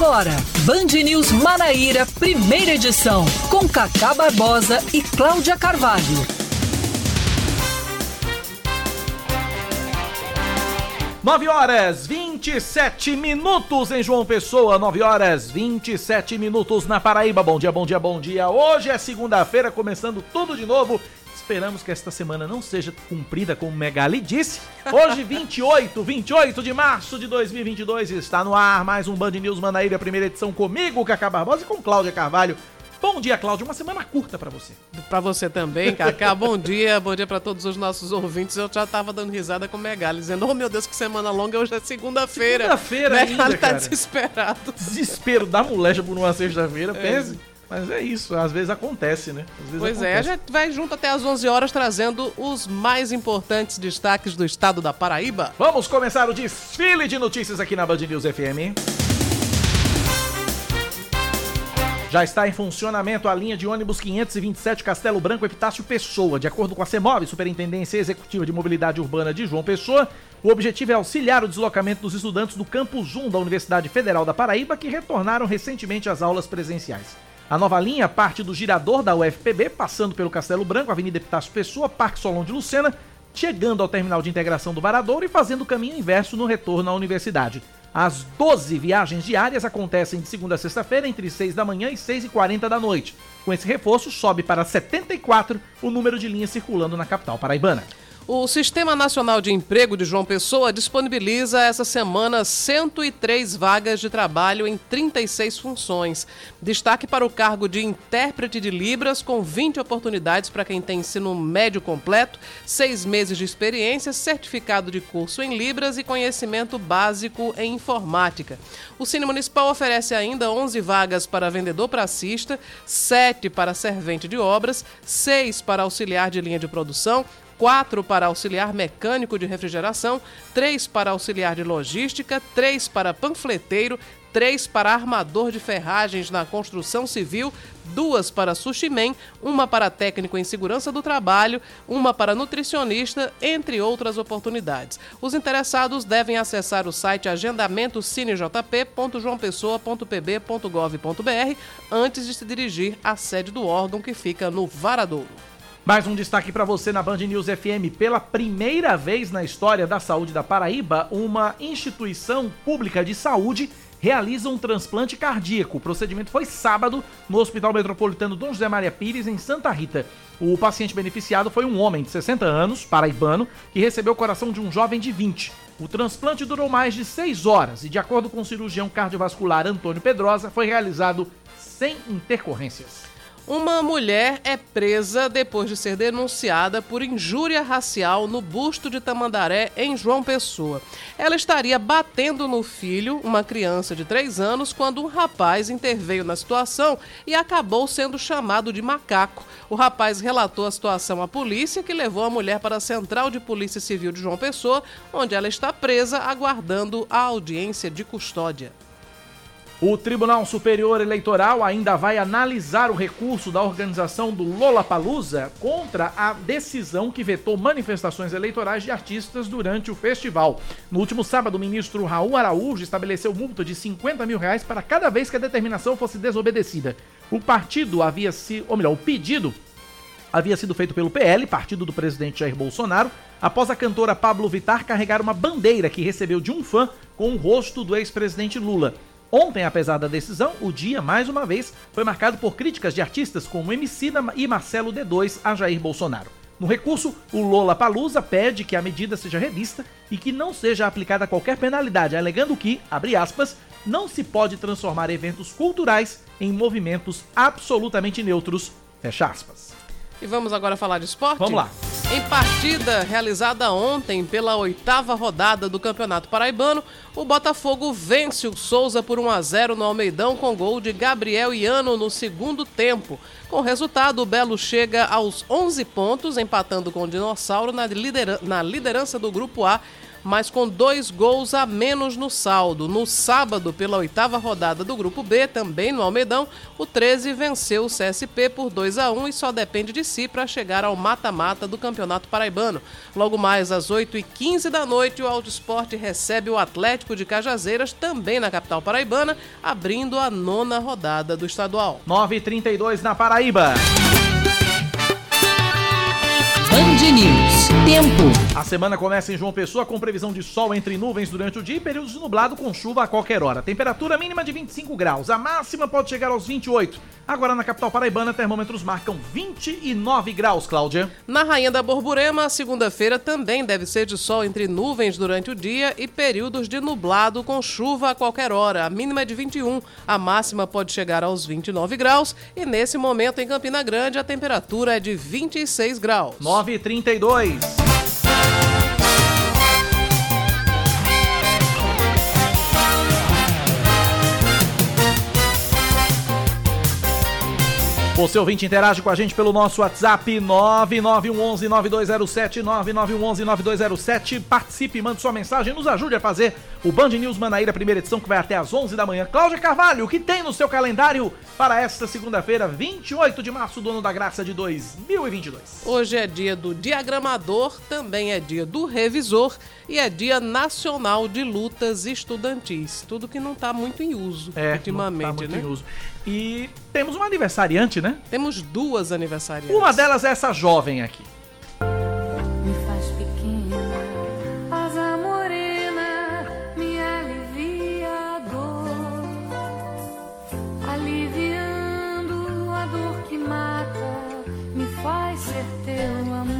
Agora, Band News Manaíra, primeira edição, com Cacá Barbosa e Cláudia Carvalho. Nove horas 27 minutos em João Pessoa, 9 horas 27 minutos na Paraíba. Bom dia, bom dia, bom dia. Hoje é segunda-feira, começando tudo de novo Esperamos que esta semana não seja cumprida como Megali disse. Hoje, 28, 28 de março de 2022, está no ar mais um Band News Manaíra, primeira edição comigo, Cacá Barbosa e com Cláudia Carvalho. Bom dia, Cláudia. Uma semana curta para você. Para você também, Cacá. bom dia, bom dia para todos os nossos ouvintes. Eu já tava dando risada com o Megali, dizendo: Oh meu Deus, que semana longa, hoje é segunda-feira. Segunda-feira, ainda, tá desesperado. Desespero da molecha por uma sexta-feira, é. pense. Mas é isso, às vezes acontece, né? Vezes pois acontece. é, a gente vai junto até às 11 horas trazendo os mais importantes destaques do estado da Paraíba. Vamos começar o desfile de notícias aqui na Band News FM. Já está em funcionamento a linha de ônibus 527 Castelo Branco Epitácio Pessoa. De acordo com a CEMOV, Superintendência Executiva de Mobilidade Urbana de João Pessoa, o objetivo é auxiliar o deslocamento dos estudantes do Campus 1 da Universidade Federal da Paraíba que retornaram recentemente às aulas presenciais. A nova linha parte do girador da UFPB, passando pelo Castelo Branco, Avenida Epitácio Pessoa, Parque Solon de Lucena, chegando ao terminal de integração do Varadouro e fazendo o caminho inverso no retorno à universidade. As 12 viagens diárias acontecem de segunda a sexta-feira, entre 6 da manhã e 6 e 40 da noite. Com esse reforço, sobe para 74 o número de linhas circulando na capital paraibana. O Sistema Nacional de Emprego de João Pessoa disponibiliza essa semana 103 vagas de trabalho em 36 funções. Destaque para o cargo de intérprete de Libras, com 20 oportunidades para quem tem ensino médio completo, seis meses de experiência, certificado de curso em Libras e conhecimento básico em informática. O Cine Municipal oferece ainda 11 vagas para vendedor pracista, 7 para servente de obras, 6 para auxiliar de linha de produção, quatro para auxiliar mecânico de refrigeração, três para auxiliar de logística, três para panfleteiro, três para armador de ferragens na construção civil, duas para sushimen, uma para técnico em segurança do trabalho, uma para nutricionista, entre outras oportunidades. Os interessados devem acessar o site agendamentocineJP.joaopessoa.pb.gov.br antes de se dirigir à sede do órgão que fica no Varadouro. Mais um destaque para você na Band News FM. Pela primeira vez na história da saúde da Paraíba, uma instituição pública de saúde realiza um transplante cardíaco. O procedimento foi sábado no Hospital Metropolitano Dom José Maria Pires, em Santa Rita. O paciente beneficiado foi um homem de 60 anos, paraibano, que recebeu o coração de um jovem de 20. O transplante durou mais de 6 horas e, de acordo com o cirurgião cardiovascular Antônio Pedrosa, foi realizado sem intercorrências. Uma mulher é presa depois de ser denunciada por injúria racial no busto de Tamandaré, em João Pessoa. Ela estaria batendo no filho, uma criança de 3 anos, quando um rapaz interveio na situação e acabou sendo chamado de macaco. O rapaz relatou a situação à polícia, que levou a mulher para a Central de Polícia Civil de João Pessoa, onde ela está presa aguardando a audiência de custódia. O Tribunal Superior Eleitoral ainda vai analisar o recurso da organização do Lollapalooza contra a decisão que vetou manifestações eleitorais de artistas durante o festival. No último sábado, o ministro Raul Araújo estabeleceu multa de 50 mil reais para cada vez que a determinação fosse desobedecida. O partido havia se, ou melhor, o pedido havia sido feito pelo PL, partido do presidente Jair Bolsonaro, após a cantora Pablo Vittar carregar uma bandeira que recebeu de um fã com o rosto do ex-presidente Lula. Ontem, apesar da decisão, o dia, mais uma vez, foi marcado por críticas de artistas como Emicida e Marcelo D2 a Jair Bolsonaro. No recurso, o Lola Palusa pede que a medida seja revista e que não seja aplicada qualquer penalidade, alegando que, abre aspas, não se pode transformar eventos culturais em movimentos absolutamente neutros, fecha aspas. E vamos agora falar de esporte? Vamos lá. Em partida realizada ontem pela oitava rodada do Campeonato Paraibano, o Botafogo vence o Souza por 1 a 0 no Almeidão com gol de Gabriel Iano no segundo tempo. Com o resultado, o Belo chega aos 11 pontos, empatando com o Dinossauro na liderança do Grupo A mas com dois gols a menos no saldo. No sábado, pela oitava rodada do Grupo B, também no Almedão, o 13 venceu o CSP por 2 a 1 e só depende de si para chegar ao mata-mata do Campeonato Paraibano. Logo mais às 8h15 da noite, o Alto Esporte recebe o Atlético de Cajazeiras, também na capital paraibana, abrindo a nona rodada do estadual. 9h32 na Paraíba. Band News. Tempo. A semana começa em João Pessoa com previsão de sol entre nuvens durante o dia e períodos nublado com chuva a qualquer hora. Temperatura mínima de 25 graus. A máxima pode chegar aos 28. Agora na capital paraibana, termômetros marcam 29 graus, Cláudia. Na Rainha da Borborema, segunda-feira também deve ser de sol entre nuvens durante o dia e períodos de nublado com chuva a qualquer hora. A mínima é de 21, a máxima pode chegar aos 29 graus e nesse momento em Campina Grande a temperatura é de 26 graus. 9h32. Você ouvinte interage com a gente pelo nosso WhatsApp 9911-9207, 9911-9207. Participe, mande sua mensagem, nos ajude a fazer o Band News Manaíra, primeira edição, que vai até às 11 da manhã. Cláudia Carvalho, o que tem no seu calendário para esta segunda-feira, 28 de março do ano da graça de 2022? Hoje é dia do diagramador, também é dia do revisor e é dia nacional de lutas estudantis. Tudo que não está muito em uso É, ultimamente, não tá muito né? em uso. E temos uma aniversariante, né? Temos duas aniversariantes. Uma delas é essa jovem aqui. Me faz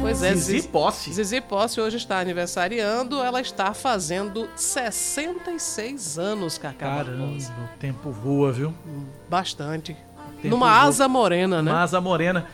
Pois é, Zizi Posse. Zizi Posse hoje está aniversariando, ela está fazendo 66 anos, Cacá Caramba, Barbosa. o tempo voa, viu? Bastante. Tempo Numa voa. asa morena, né? Masa Morena.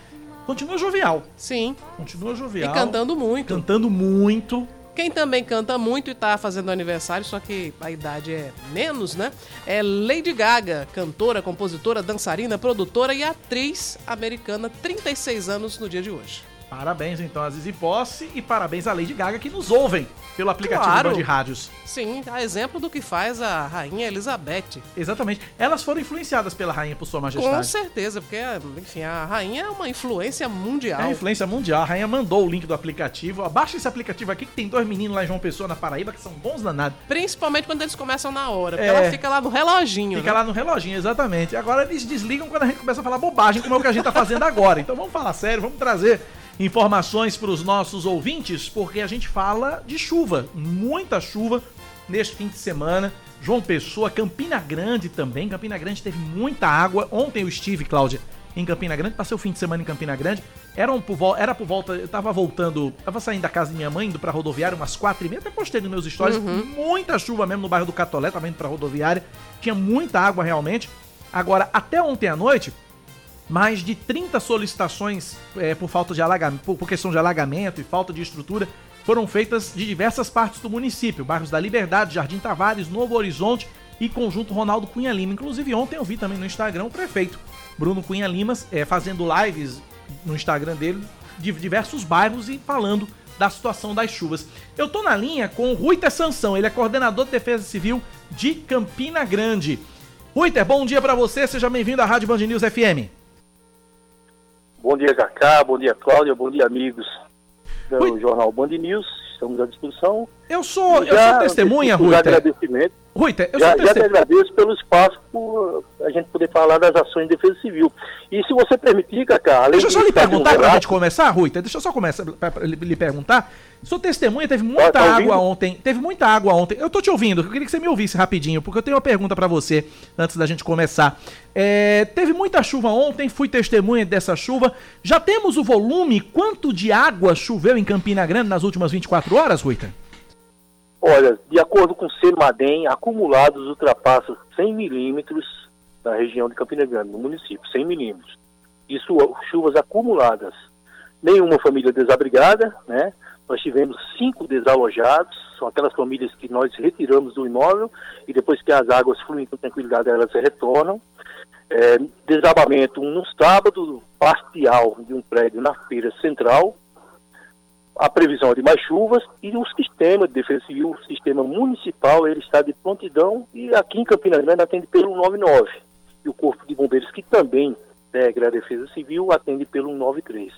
Continua jovial. Sim. Continua E jovial. cantando muito. Cantando muito. Quem também canta muito e tá fazendo aniversário, só que a idade é menos, né? É Lady Gaga, cantora, compositora, dançarina, produtora e atriz americana, 36 anos no dia de hoje. Parabéns então a Zizi Posse e parabéns à Lady Gaga que nos ouvem pelo aplicativo Claro. Band Rádios. Sim, a exemplo do que faz a rainha Elizabeth. Exatamente. Elas foram influenciadas pela rainha por sua Com majestade. certeza, porque, enfim, a rainha é uma influência mundial. É influência mundial. A rainha mandou o link do aplicativo. Ó, Baixa esse aplicativo aqui que tem dois meninos lá em João Pessoa, na Paraíba, que são bons danados. Principalmente quando eles começam na hora, porque É. ela fica lá no reloginho. Fica né? lá no reloginho, exatamente. Agora eles desligam quando a gente começa a falar bobagem, como é o que a gente tá fazendo agora. Então vamos falar sério, vamos trazer informações para os nossos ouvintes, porque a gente fala de chuva, muita chuva neste fim de semana. João Pessoa, Campina Grande também. Campina Grande teve muita água. Ontem eu estive, Cláudia, em Campina Grande, passei o fim de semana em Campina Grande. Era, um, por, vol- era por volta, eu tava voltando, tava saindo da casa de minha mãe, indo pra rodoviária, umas quatro e meia, até postei nos meus stories, muita chuva mesmo no bairro do Catolé, tava indo pra rodoviária, tinha muita água realmente. Agora, até ontem à noite, mais de 30 solicitações eh, por falta de alagamento, por, questão de alagamento e falta de estrutura foram feitas de diversas partes do município, bairros da Liberdade, Jardim Tavares, Novo Horizonte e Conjunto Ronaldo Cunha Lima. Inclusive ontem eu vi também no Instagram o prefeito Bruno Cunha Limas eh, fazendo lives no Instagram dele de diversos bairros e falando da situação das chuvas. Eu tô na linha com o Ruiter Sansão, ele é coordenador de Defesa Civil de Campina Grande. Ruiter, bom dia pra você, seja bem-vindo à Rádio Band News FM. Bom dia, Cacá. Bom dia, Cláudia. Bom dia, amigos do. Jornal Band News. Estamos à disposição. Eu sou, eu Já sou testemunha, Ruiter. agradecimentos. Ruiter, eu Já, sou já te testemunha. agradeço pelo espaço por a gente poder falar das ações de defesa civil. E se você permitir, Cacá, além Deixa eu só lhe perguntar pra relato- gente começar, Ruiter. Deixa eu só começar pra- lhe perguntar. Sou testemunha, teve muita tá ouvindo? água ontem. Teve muita água ontem. Eu tô te ouvindo, eu queria que você me ouvisse rapidinho, porque eu tenho uma pergunta pra você antes da gente começar. É, teve muita chuva ontem, fui testemunha dessa chuva. Já temos o volume, quanto de água choveu em Campina Grande nas últimas 24 horas, Ruiter? Olha, de acordo com o CEMADEM, acumulados ultrapassam 100 milímetros na região de Campina Grande, no município, 100 milímetros. Isso, chuvas acumuladas. Nenhuma família desabrigada, né? Nós tivemos cinco desalojados, são aquelas famílias que nós retiramos do imóvel e depois que as águas fluem com tranquilidade, elas retornam. É, desabamento no sábado, parcial de um prédio na feira central. A previsão de mais chuvas e o sistema de defesa civil, o sistema municipal, ele está de prontidão e aqui em Campina Grande atende pelo 99 e o Corpo de Bombeiros, que também integra a Defesa Civil, atende pelo 193.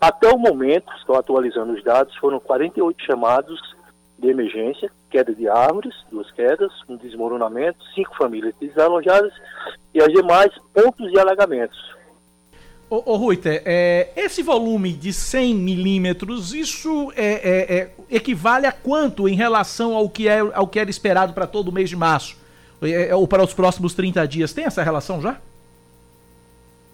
Até o momento, estou atualizando os dados, foram 48 chamados de emergência, queda de árvores, duas quedas, um desmoronamento, cinco famílias desalojadas e as demais pontos de alagamentos. Ô, ô Ruiter, é, esse volume de 100 milímetros, isso é, é, é, equivale a quanto em relação ao que, é, ao que era esperado para todo o mês de março? É, é, ou para os próximos 30 dias? Tem essa relação já?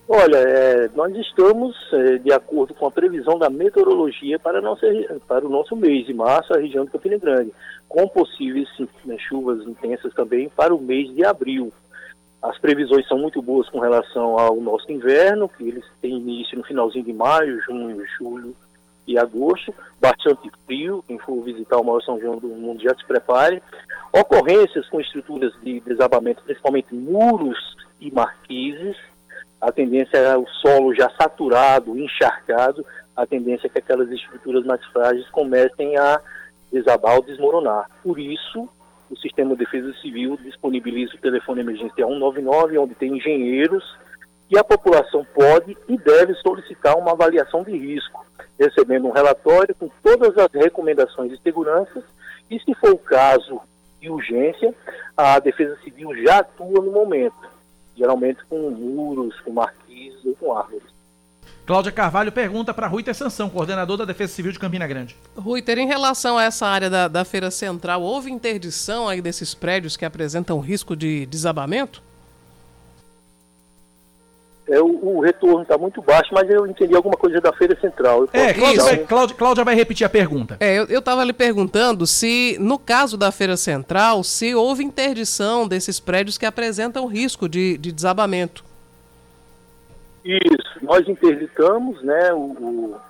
Olha, nós estamos, de acordo com a previsão da meteorologia para, nossa, para o nosso mês de março, a região de Campina Grande, com possíveis né, chuvas intensas também para o mês de abril. As previsões são muito boas com relação ao nosso inverno, que eles têm início no finalzinho de maio, junho, julho e agosto, bastante frio, quem for visitar o maior São João do mundo já se prepare. Ocorrências com estruturas de desabamento, principalmente muros e marquises, a tendência é o solo já saturado, encharcado, a tendência é que aquelas estruturas mais frágeis comecem a desabar ou desmoronar. Por isso, o Sistema de Defesa Civil disponibiliza o telefone emergencial 199, onde tem engenheiros, e a população pode e deve solicitar uma avaliação de risco, recebendo um relatório com todas as recomendações de segurança e, se for o caso de urgência, a Defesa Civil já atua no momento geralmente com muros, com marquises ou com árvores. Cláudia Carvalho pergunta para Rui Sansão, coordenador da Defesa Civil de Campina Grande. Rui, em relação a essa área da, da Feira Central, houve interdição aí desses prédios que apresentam risco de desabamento? é, o, o, retorno está muito baixo, mas eu entendi alguma coisa da Feira Central. É, Cláudia vai, Cláudia, Cláudia vai repetir a pergunta. É, eu estava lhe perguntando se, no caso da Feira Central, se houve interdição desses prédios que apresentam risco de, de desabamento. Isso, nós interditamos né, o,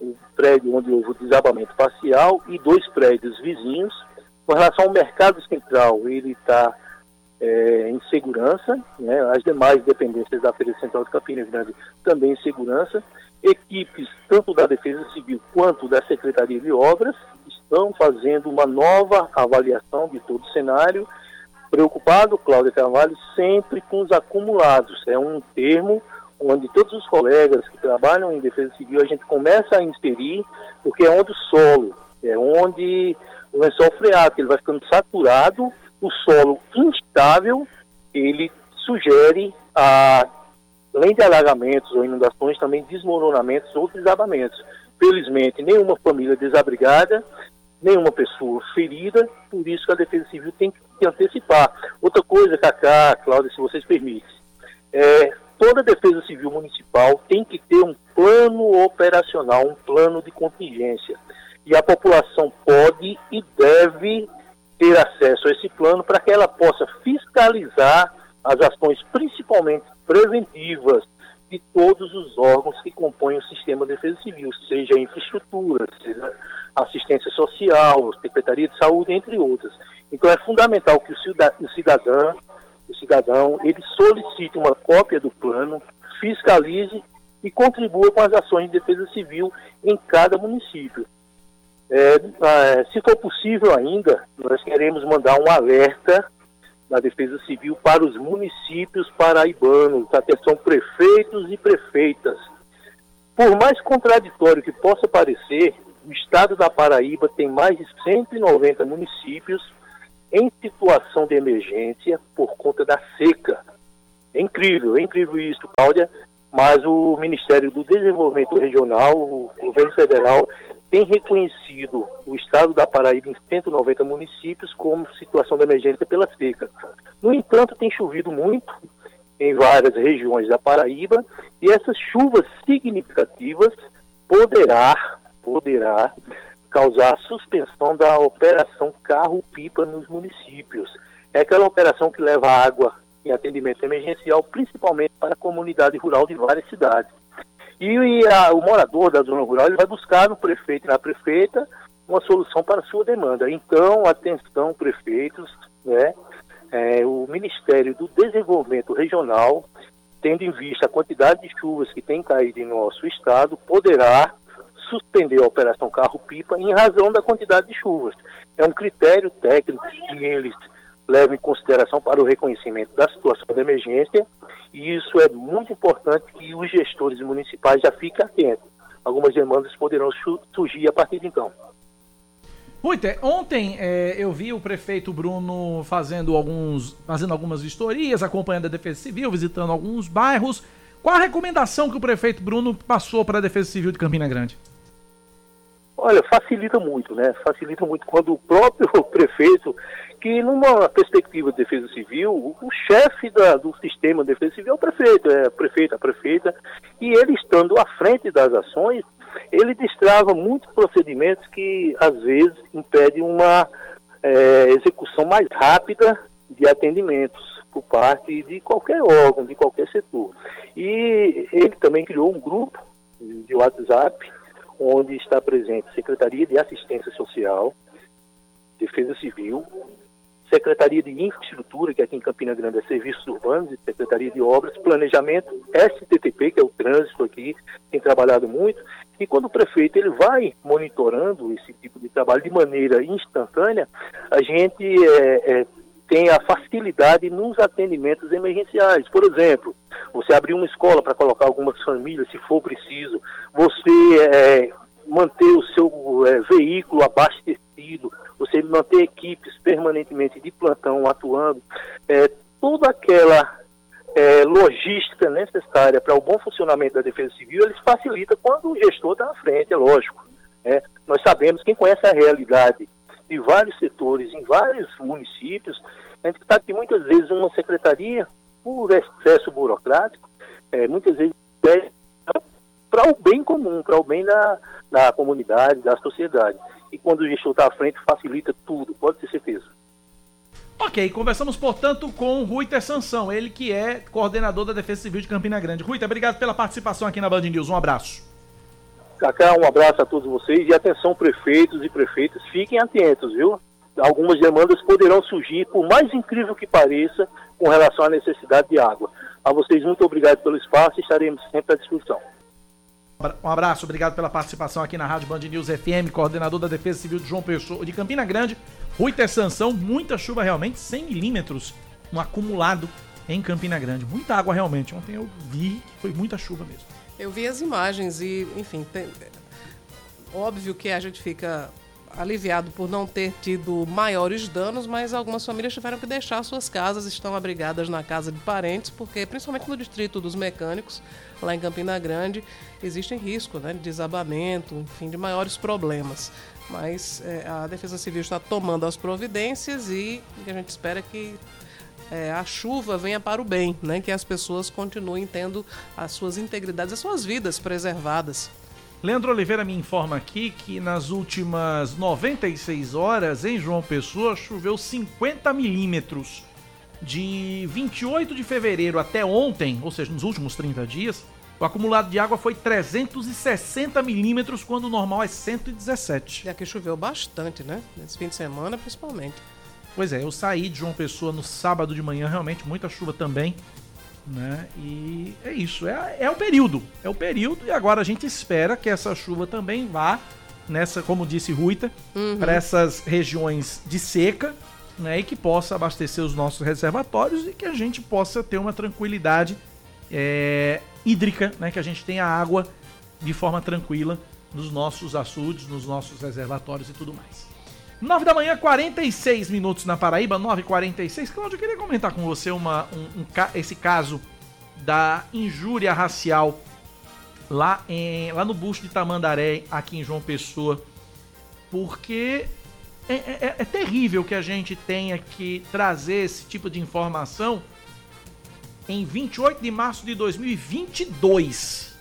o, prédio onde houve o desabamento parcial e dois prédios vizinhos. Com relação ao mercado central, ele está é, em segurança, né, as demais dependências da Feira Central de Campinas Grande também em segurança, equipes tanto da Defesa Civil quanto da Secretaria de Obras estão fazendo uma nova avaliação de todo o cenário, preocupado, Cláudia Carvalho, sempre com os acumulados, é um termo onde todos os colegas que trabalham em Defesa Civil a gente começa a inserir, porque é onde o solo, é onde o lençol freático, ele vai ficando saturado o solo instável, ele sugere, a, além de alagamentos ou inundações, também desmoronamentos ou desabamentos. Felizmente, nenhuma família desabrigada, nenhuma pessoa ferida, por isso que a Defesa Civil tem que antecipar. Outra coisa, Cacá, Cláudia, se vocês permitem, é, toda Defesa Civil Municipal tem que ter um plano operacional, um plano de contingência. E a população pode e deve ter acesso a esse plano para que ela possa fiscalizar as ações, principalmente preventivas, de todos os órgãos que compõem o sistema de defesa civil, seja infraestrutura, seja assistência social, secretaria de saúde, entre outras. Então é fundamental que o cidadão, o cidadão, ele solicite uma cópia do plano, fiscalize e contribua com as ações de defesa civil em cada município. É, é, se for possível ainda, nós queremos mandar um alerta da Defesa Civil para os municípios paraibanos, atenção prefeitos e prefeitas. Por mais contraditório que possa parecer, o estado da Paraíba tem mais de 190 municípios em situação de emergência por conta da seca. É incrível, é incrível isso, Cláudia, mas o Ministério do Desenvolvimento Regional, o governo federal, tem reconhecido o estado da Paraíba em 190 municípios como situação de emergência pela seca. No entanto, tem chovido muito em várias regiões da Paraíba e essas chuvas significativas poderá, poderá causar suspensão da operação carro-pipa nos municípios. É aquela operação que leva água em atendimento emergencial, principalmente para a comunidade rural de várias cidades. E a, o morador da zona rural ele vai buscar no prefeito e na prefeita uma solução para a sua demanda. Então, atenção, prefeitos, né? É, o Ministério do Desenvolvimento Regional, tendo em vista a quantidade de chuvas que tem caído em nosso estado, poderá suspendeu a operação carro-pipa em razão da quantidade de chuvas. É um critério técnico que eles levam em consideração para o reconhecimento da situação de emergência e isso é muito importante que os gestores municipais já fiquem atentos. Algumas demandas poderão surgir a partir de então. Ruiter, ontem é, eu vi o prefeito Bruno fazendo, alguns, fazendo algumas vistorias, acompanhando a Defesa Civil, visitando alguns bairros. Qual a recomendação que o prefeito Bruno passou para a Defesa Civil de Campina Grande? Olha, facilita muito, né? Facilita muito quando o próprio prefeito, que numa perspectiva de defesa civil, o chefe do sistema de defesa civil é o prefeito, é a prefeita, a prefeita, e ele estando à frente das ações, ele destrava muitos procedimentos que às vezes impedem uma é, execução mais rápida de atendimentos por parte de qualquer órgão, de qualquer setor. E ele também criou um grupo de WhatsApp, onde está presente Secretaria de Assistência Social, Defesa Civil, Secretaria de Infraestrutura, que aqui em Campina Grande é Serviços Urbanos, e Secretaria de Obras, Planejamento, STTP, que é o trânsito aqui, tem trabalhado muito, e quando o prefeito ele vai monitorando esse tipo de trabalho de maneira instantânea, a gente é, é, tem a facilidade nos atendimentos emergenciais. Por exemplo, você abrir uma escola para colocar algumas famílias, se for preciso, você é, manter o seu é, veículo abastecido, você manter equipes permanentemente de plantão atuando, é, toda aquela é, logística necessária para o bom funcionamento da Defesa Civil, eles facilita quando o gestor está à frente, é lógico. Né? Nós sabemos, quem conhece a realidade de vários setores, em vários municípios, a gente sabe que muitas vezes uma secretaria, por excesso burocrático, é, muitas vezes é para o bem comum, para o bem da, da comunidade, da sociedade. E quando o gestor está à frente, facilita tudo, pode ter certeza. Ok, conversamos, portanto, com Ruiter Sansão, ele que é coordenador da Defesa Civil de Campina Grande. Ruiter, obrigado pela participação aqui na Band News. Um abraço. Cacá, um abraço a todos vocês e atenção, prefeitos e prefeitas, fiquem atentos, viu? Algumas demandas poderão surgir, por mais incrível que pareça, com relação à necessidade de água. A vocês, muito obrigado pelo espaço e estaremos sempre à disposição. Um abraço, obrigado pela participação aqui na Rádio Band News FM, coordenador da Defesa Civil de João Pessoa, de Campina Grande, Rui Sanção, muita chuva realmente, 100 milímetros no acumulado em Campina Grande. Muita água realmente. Ontem eu vi que foi muita chuva mesmo. Eu vi as imagens e, enfim, tem... óbvio que a gente fica aliviado por não ter tido maiores danos, mas algumas famílias tiveram que deixar suas casas, estão abrigadas na casa de parentes, porque principalmente no distrito dos mecânicos, lá em Campina Grande, existe risco né, de desabamento, enfim, de maiores problemas. Mas é, a Defesa Civil está tomando as providências e a gente espera que é, a chuva venha para o bem, né? Que as pessoas continuem tendo as suas integridades, as suas vidas preservadas. Leandro Oliveira me informa aqui que nas últimas 96 horas em João Pessoa choveu 50 milímetros. De 28 de fevereiro até ontem, ou seja, nos últimos 30 dias, o acumulado de água foi 360 milímetros, quando o normal é 117. E aqui choveu bastante, né? Nesse fim de semana, principalmente. Pois é, eu saí de João Pessoa no sábado de manhã, realmente muita chuva também. Né? E é isso, é, é o período. É o período, e agora a gente espera que essa chuva também vá nessa, como disse Ruita, uhum. para essas regiões de seca, né? E que possa abastecer os nossos reservatórios e que a gente possa ter uma tranquilidade é, hídrica, né? Que a gente tenha água de forma tranquila nos nossos açudes, nos nossos reservatórios e tudo mais. 9 da manhã, 46 minutos na Paraíba, 9h46. Cláudio, eu queria comentar com você uma, um, um, esse caso da injúria racial lá, em, lá no busto de Tamandaré, aqui em João Pessoa, porque é, é, é, é terrível que a gente tenha que trazer esse tipo de informação em 28 de março de 2022.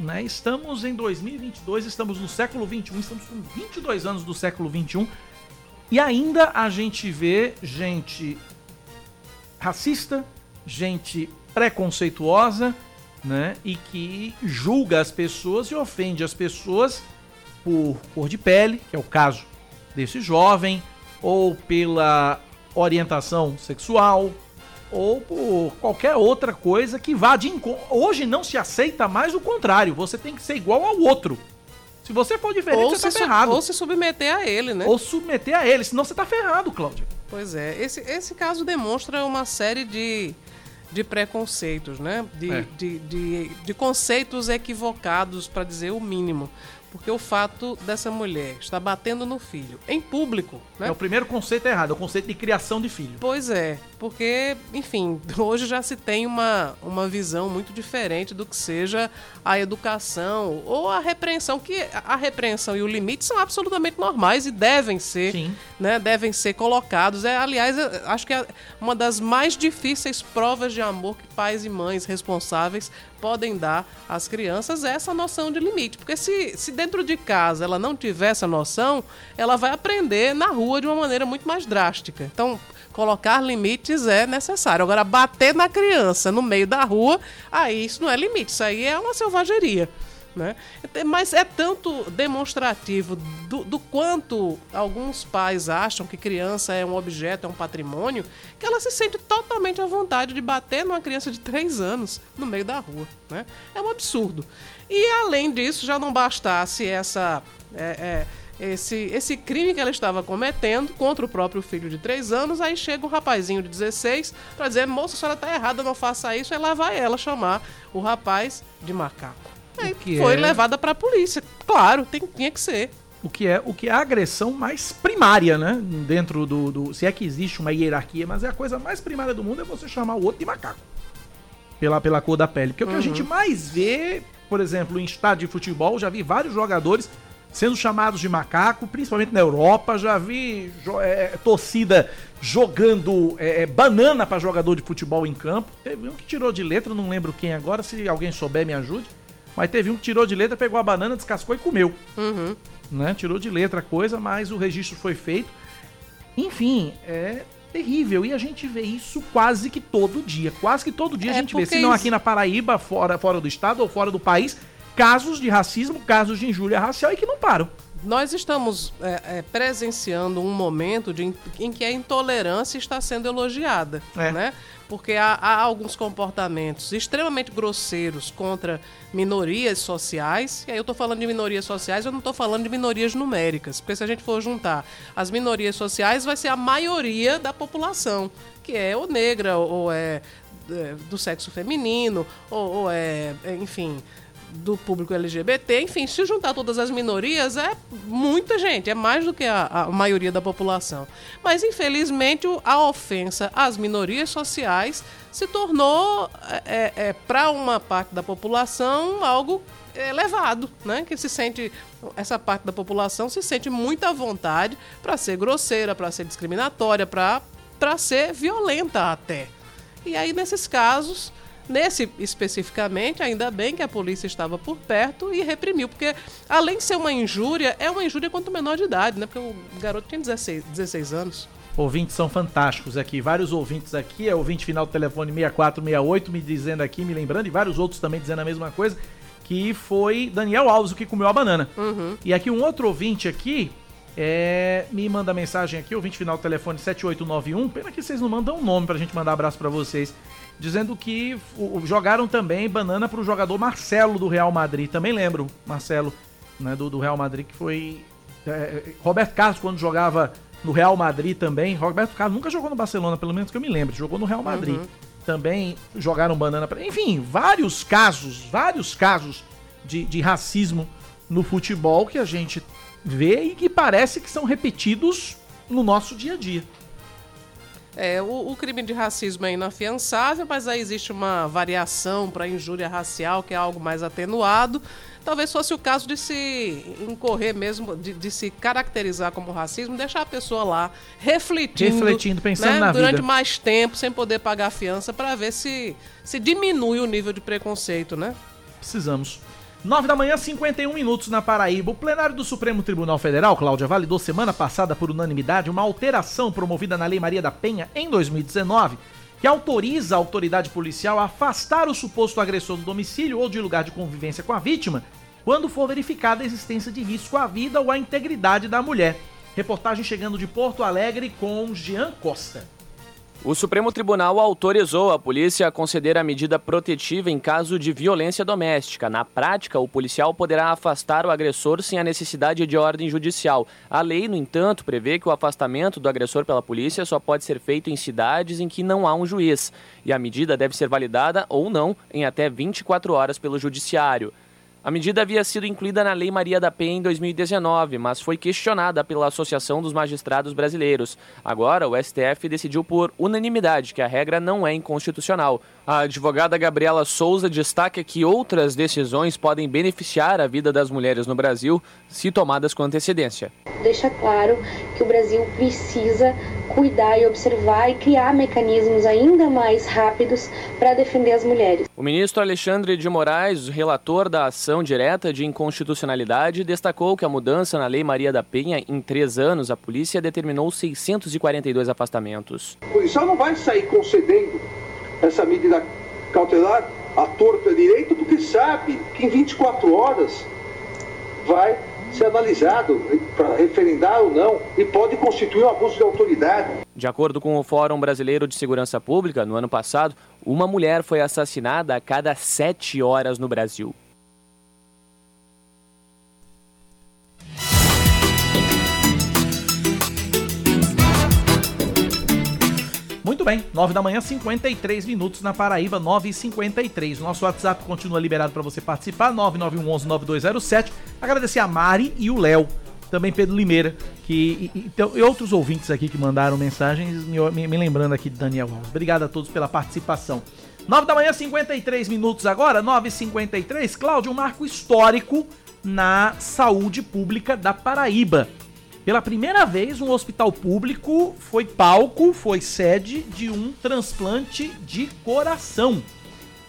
Né? Estamos em 2022, estamos no século 21, estamos com 22 anos do século 21 e ainda a gente vê gente racista, gente preconceituosa, né? E que julga as pessoas e ofende as pessoas por cor de pele, que é o caso desse jovem, ou pela orientação sexual, ou por qualquer outra coisa que vá de encontro. Hoje não se aceita mais o contrário, você tem que ser igual ao outro. Se você for diferente, Ou você tá ferrado. ou se submeter a ele, né? Ou submeter a ele, senão você tá ferrado, Cláudia. Pois é, esse, esse caso demonstra uma série de, de preconceitos, né? De, É. de, de, de conceitos equivocados, para dizer o mínimo. Porque o fato dessa mulher estar batendo no filho em público, né? É o primeiro conceito errado, é o conceito de criação de filho. Pois é, porque, enfim, hoje já se tem uma, uma visão muito diferente do que seja a educação ou a repreensão, que a repreensão e o limite são absolutamente normais e devem ser, Sim. né, devem ser colocados. É, aliás, é, acho que é uma das mais difíceis provas de amor que pais e mães responsáveis podem dar às crianças essa noção de limite. Porque se, se dentro de casa ela não tiver essa noção, ela vai aprender na rua de uma maneira muito mais drástica. Então, colocar limites é necessário. Agora, bater na criança no meio da rua, aí isso não é limite, isso aí é uma selvageria. Né? Mas é tanto demonstrativo do, do quanto alguns pais acham que criança é um objeto, é um patrimônio, que ela se sente totalmente à vontade de bater numa criança de 3 anos no meio da rua. Né? É um absurdo. E além disso, já não bastasse essa. é, é, esse, esse crime que ela estava cometendo contra o próprio filho de 3 anos, aí chega um rapazinho de 16 para dizer: moça, a senhora tá errada, não faça isso. Aí lá vai ela chamar o rapaz de macaco. Aí que foi é- levada para a polícia. Claro, tem, tinha que ser. O que é o que é a agressão mais primária, né? Dentro do, do- Se é que existe uma hierarquia, mas é a coisa mais primária do mundo é você chamar o outro de macaco. Pela, pela cor da pele. Porque o que a gente mais vê, por exemplo, em estádio de futebol, já vi vários jogadores sendo chamados de macaco, principalmente na Europa. Já vi jo- é, torcida jogando é, é, banana para jogador de futebol em campo. Teve um que tirou de letra, não lembro quem agora, se alguém souber me ajude. Mas teve um que tirou de letra, pegou a banana, descascou e comeu Uhum. né? Tirou de letra a coisa, mas o registro foi feito. Enfim, é terrível. E a gente vê isso quase que todo dia. Quase que todo dia É a gente vê. Se não aqui na Paraíba, fora, fora do estado ou fora do país, casos de racismo, casos de injúria racial e que não param. Nós estamos é, é, presenciando um momento de, em que a intolerância está sendo elogiada, É. né? Porque há, há alguns comportamentos extremamente grosseiros contra minorias sociais. E aí eu estou falando de minorias sociais, eu não estou falando de minorias numéricas. Porque se a gente for juntar as minorias sociais, vai ser a maioria da população, que é ou negra, ou é, é, do sexo feminino, ou, ou é, é, enfim, do público LGBT, enfim, se juntar todas as minorias é muita gente, é mais do que a, a maioria da população. Mas infelizmente a ofensa às minorias sociais se tornou, é, é, para uma parte da população, algo elevado, né? Que se sente essa parte da população se sente muito à vontade para ser grosseira, para ser discriminatória, para para ser violenta até. E aí nesses casos Nesse especificamente, ainda bem que a polícia estava por perto e reprimiu, porque além de ser uma injúria, é uma injúria contra o menor de idade, né? Porque o garoto tinha 16, 16 anos. Ouvintes são fantásticos aqui, vários ouvintes aqui, é ouvinte final do telefone 6468 me dizendo aqui, me lembrando, e vários outros também dizendo a mesma coisa, que foi Daniel Alves o que comeu a banana. E aqui um outro ouvinte aqui é, me manda mensagem aqui, ouvinte final do telefone 7891, pena que vocês não mandam um nome pra gente mandar abraço pra vocês, dizendo que o- jogaram também banana pro jogador Marcelo do Real Madrid, também lembro, Marcelo, né, do, do Real Madrid, que foi... é, Roberto Carlos, quando jogava no Real Madrid também, Roberto Carlos nunca jogou no Barcelona, pelo menos que eu me lembro, jogou no Real Madrid. Também jogaram banana pra... Enfim, vários casos, vários casos de, de racismo no futebol que a gente vê e que parece que são repetidos no nosso dia a dia. É, o, o crime de racismo é inafiançável, mas aí existe uma variação para injúria racial, que é algo mais atenuado. Talvez fosse o caso de se incorrer mesmo, de, de se caracterizar como racismo, deixar a pessoa lá refletindo. Refletindo, pensando né, na durante vida. mais tempo, sem poder pagar a fiança, para ver se, se diminui o nível de preconceito, né? Precisamos. 9 da manhã, 51 minutos na Paraíba. O plenário do Supremo Tribunal Federal, Cláudia, validou semana passada por unanimidade uma alteração promovida na Lei Maria da Penha em 2019, que autoriza a autoridade policial a afastar o suposto agressor do domicílio ou de lugar de convivência com a vítima quando for verificada a existência de risco à vida ou à integridade da mulher. Reportagem chegando de Porto Alegre com Jean Costa. O Supremo Tribunal autorizou a polícia a conceder a medida protetiva em caso de violência doméstica. Na prática, o policial poderá afastar o agressor sem a necessidade de ordem judicial. A lei, no entanto, prevê que o afastamento do agressor pela polícia só pode ser feito em cidades em que não há um juiz. E a medida deve ser validada ou não em até 24 horas pelo judiciário. A medida havia sido incluída na Lei Maria da Penha em 2019, mas foi questionada pela Associação dos Magistrados Brasileiros. Agora, o STF decidiu por unanimidade que a regra não é inconstitucional. A advogada Gabriela Souza destaca que outras decisões podem beneficiar a vida das mulheres no Brasil se tomadas com antecedência. Deixa claro que o Brasil precisa cuidar e observar e criar mecanismos ainda mais rápidos para defender as mulheres. O ministro Alexandre de Moraes, relator da ação direta de inconstitucionalidade, destacou que a mudança na Lei Maria da Penha em três anos, a polícia determinou 642 afastamentos. O policial não vai sair concedendo essa medida cautelar a torto e direito porque sabe que em 24 horas vai ser analisado para referendar ou não e pode constituir um abuso de autoridade. De acordo com o Fórum Brasileiro de Segurança Pública, no ano passado, uma mulher foi assassinada a cada sete horas no Brasil. Muito bem, 9 da manhã, 53 minutos na Paraíba, 9 e 53 Nosso WhatsApp continua liberado para você participar, 9911-9207. Agradecer a Mari e o Léo, também Pedro Limeira, que, e, e, e, outros ouvintes aqui que mandaram mensagens, me, me, me lembrando aqui de Daniel Alves. Obrigado a todos pela participação. 9 da manhã, 53 minutos agora, 9 e 53 Cláudio, um marco histórico na saúde pública da Paraíba. Pela primeira vez, um hospital público foi palco, foi sede de um transplante de coração.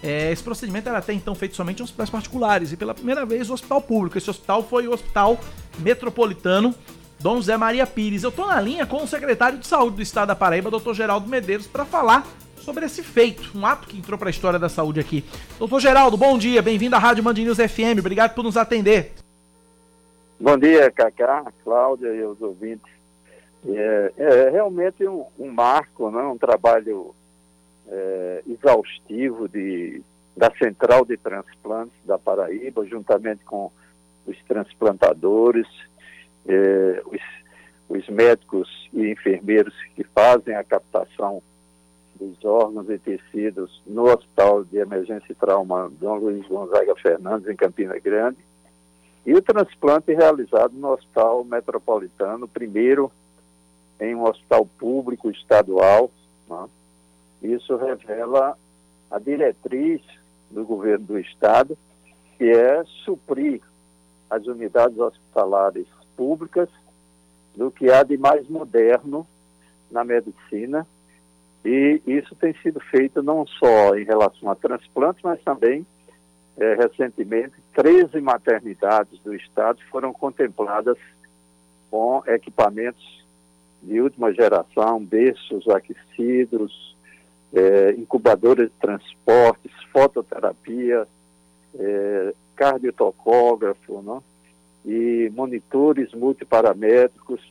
É, esse procedimento era até então feito somente em hospitais particulares e pela primeira vez o hospital público. Esse hospital foi o Hospital Metropolitano Dom José Maria Pires. Eu estou na linha com o secretário de Saúde do Estado da Paraíba, Dr. Geraldo Medeiros, para falar sobre esse feito, um ato que entrou para a história da saúde aqui. Doutor Geraldo, bom dia, bem-vindo à Rádio Band News FM, obrigado por nos atender. Bom dia, Cacá, Cláudia e os ouvintes. É, é realmente um, um, marco, né? um trabalho é, exaustivo de, da Central de Transplantes da Paraíba, juntamente com os transplantadores, é, os, os médicos e enfermeiros que fazem a captação dos órgãos e tecidos no Hospital de Emergência e Trauma Dom Luiz Gonzaga Fernandes, em Campina Grande, e o transplante realizado no Hospital Metropolitano, primeiro em um hospital público estadual. Né? Isso revela a diretriz do governo do Estado, que é suprir as unidades hospitalares públicas do que há de mais moderno na medicina. E isso tem sido feito não só em relação a transplantes, mas também é, recentemente, 13 maternidades do estado foram contempladas com equipamentos de última geração, berços aquecidos, é, de transportes, fototerapia, é, cardiotocógrafo, né? e monitores multiparamétricos,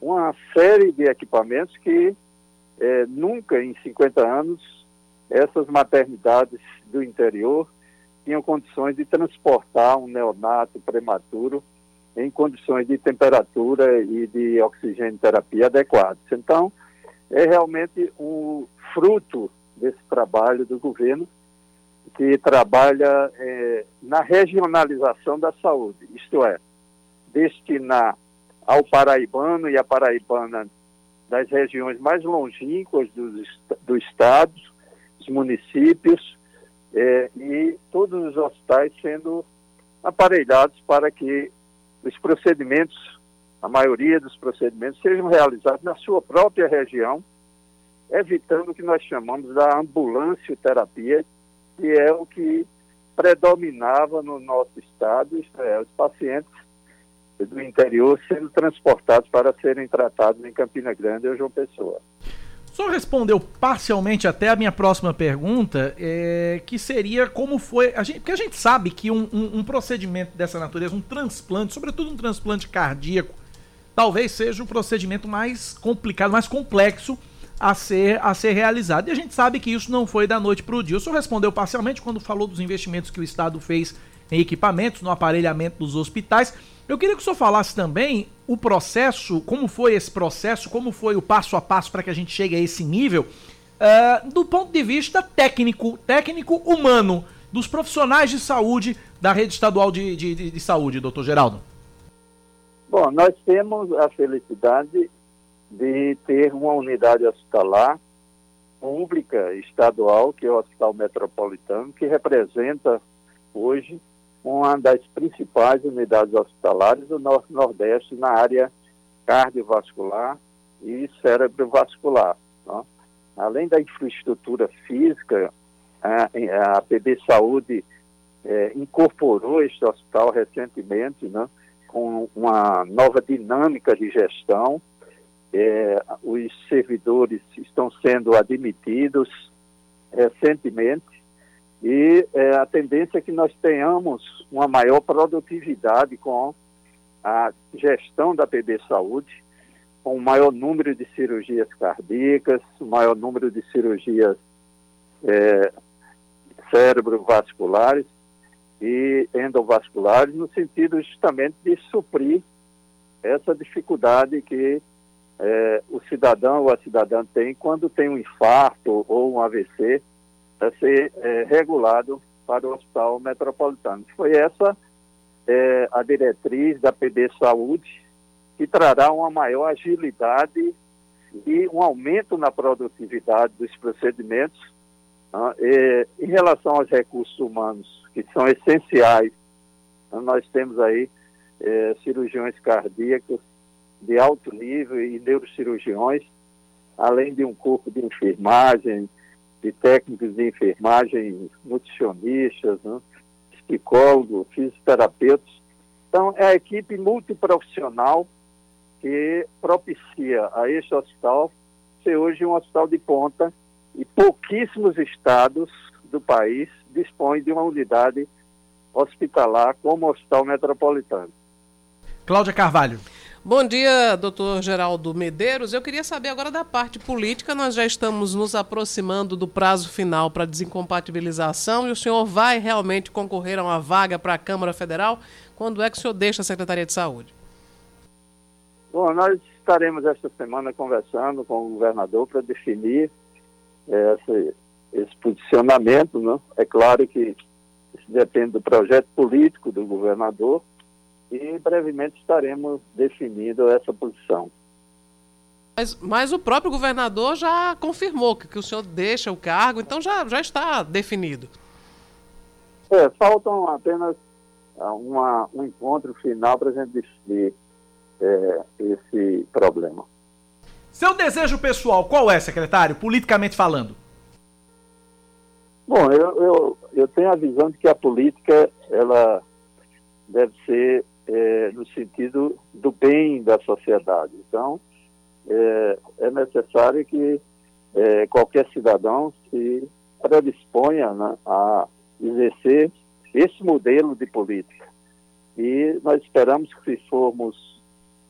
uma série de equipamentos que é, nunca em 50 anos essas maternidades do interior tinham condições de transportar um neonato prematuro em condições de temperatura e de oxigênio terapia adequadas. Então, é realmente um fruto desse trabalho do governo que trabalha é, na regionalização da saúde, isto é, destinar ao paraibano e à paraibana das regiões mais longínquas dos, do estado, os municípios, é, e todos os hospitais sendo aparelhados para que os procedimentos, a maioria dos procedimentos, sejam realizados na sua própria região, evitando o que nós chamamos da ambulancioterapia, que é o que predominava no nosso estado, isto é, os pacientes do interior sendo transportados para serem tratados em Campina Grande ou João Pessoa. Só respondeu parcialmente até a minha próxima pergunta, é, que seria como foi. A gente, porque a gente sabe que um, um, um, procedimento dessa natureza, um transplante, sobretudo um transplante cardíaco, talvez seja o procedimento mais complicado, mais complexo a ser, a ser realizado. E a gente sabe que isso não foi da noite para o dia. O senhor respondeu parcialmente quando falou dos investimentos que o Estado fez em equipamentos, no aparelhamento dos hospitais. Eu queria que o senhor falasse também o processo, como foi esse processo, como foi o passo a passo para que a gente chegue a esse nível, uh, do ponto de vista técnico, técnico humano, dos profissionais de saúde da rede estadual de, de, de, de saúde, doutor Geraldo. Bom, nós temos a felicidade de ter uma unidade hospitalar pública estadual, que é o Hospital Metropolitano, que representa hoje uma das principais unidades hospitalares do Norte Nordeste na área cardiovascular e cerebrovascular. Né? Além da infraestrutura física, a, a PB Saúde é, incorporou este hospital recentemente, né, com uma nova dinâmica de gestão, é, os servidores estão sendo admitidos recentemente e é, a tendência é que nós tenhamos uma maior produtividade com a gestão da PB Saúde, com um maior número de cirurgias cardíacas, um maior número de cirurgias é, cerebrovasculares e endovasculares, no sentido justamente de suprir essa dificuldade que é, o cidadão ou a cidadã tem quando tem um infarto ou um AVC a ser é, regulado para o Hospital Metropolitano. Foi essa é, a diretriz da PB Saúde, que trará uma maior agilidade e um aumento na produtividade dos procedimentos. Né? E, em relação aos recursos humanos, que são essenciais, né? nós temos aí é, cirurgiões cardíacos, de alto nível e neurocirurgiões, além de um corpo de enfermagem, de técnicos de enfermagem, nutricionistas, né, psicólogos, fisioterapeutas. Então, é a equipe multiprofissional que propicia a este hospital ser hoje um hospital de ponta e pouquíssimos estados do país dispõem de uma unidade hospitalar como o Hospital Metropolitano. Cláudia Carvalho. Bom dia, doutor Geraldo Medeiros. Eu queria saber agora da parte política. Nós já estamos nos aproximando do prazo final para desincompatibilização e o senhor vai realmente concorrer a uma vaga para a Câmara Federal? Quando é que o senhor deixa a Secretaria de Saúde? Bom, nós estaremos esta semana conversando com o governador para definir eh, esse, esse posicionamento. Né? É claro que isso depende do projeto político do governador e brevemente estaremos definindo essa posição. Mas, mas, o próprio governador já confirmou que, que, o senhor deixa o cargo, então já, já está definido. É, faltam apenas ah, uma, um encontro final para a gente decidir é, esse problema. Seu desejo pessoal, qual é, secretário, politicamente falando? Bom, eu, eu, eu tenho a visão de que a política ela deve ser é, no sentido do bem da sociedade. Então, é, é necessário que é, qualquer cidadão se predisponha né, a exercer esse modelo de política. E nós esperamos que, se formos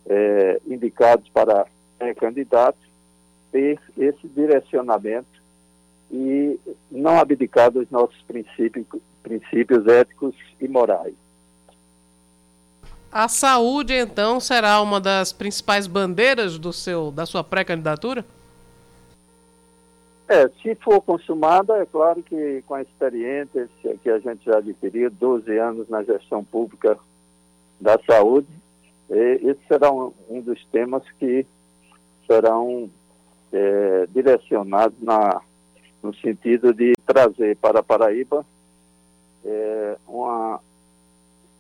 é, indicados para candidatos, ter esse direcionamento e não abdicar dos nossos princípios, princípios éticos e morais. A saúde, então, será uma das principais bandeiras do seu, da sua pré-candidatura? É, se for consumada, é claro que com a experiência que a gente já adquiriu, 12 anos na gestão pública da saúde, esse será um, um dos temas que serão é, direcionados na, no sentido de trazer para Paraíba é, uma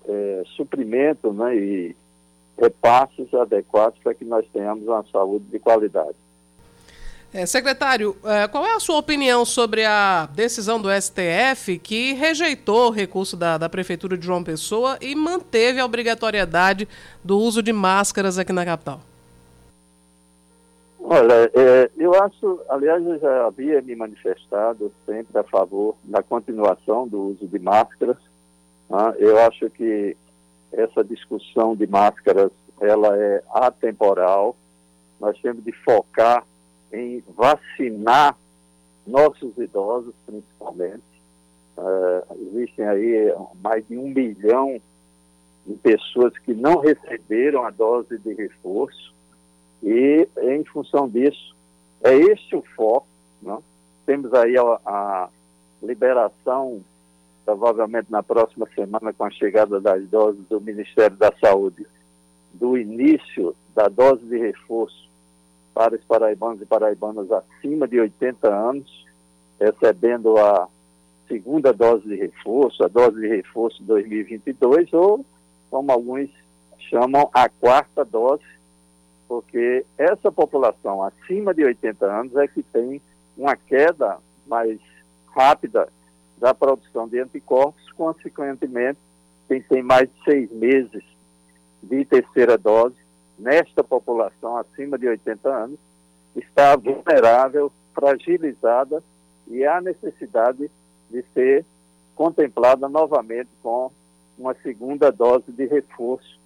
é, suprimento né, e repasses adequados para que nós tenhamos uma saúde de qualidade. É, secretário, é, qual é a sua opinião sobre a decisão do STF que rejeitou o recurso da, da Prefeitura de João Pessoa e manteve a obrigatoriedade do uso de máscaras aqui na capital? Olha, é, eu acho, aliás, eu já havia me manifestado sempre a favor da continuação do uso de máscaras, ah, eu acho que essa discussão de máscaras ela é atemporal. Nós temos de focar em vacinar nossos idosos, principalmente. Uh, existem aí mais de um milhão de pessoas que não receberam a dose de reforço e, em função disso, é este o foco. Né? Temos aí a, a liberação, provavelmente na próxima semana, com a chegada das doses do Ministério da Saúde, do início da dose de reforço para os paraibanos e paraibanas acima de 80 anos, recebendo a segunda dose de reforço, a dose de reforço 2022, ou, como alguns chamam, a quarta dose, porque essa população acima de 80 anos é que tem uma queda mais rápida da produção de anticorpos, consequentemente, quem tem mais de seis meses de terceira dose, nesta população acima de 80 anos, está vulnerável, fragilizada e há necessidade de ser contemplada novamente com uma segunda dose de reforço.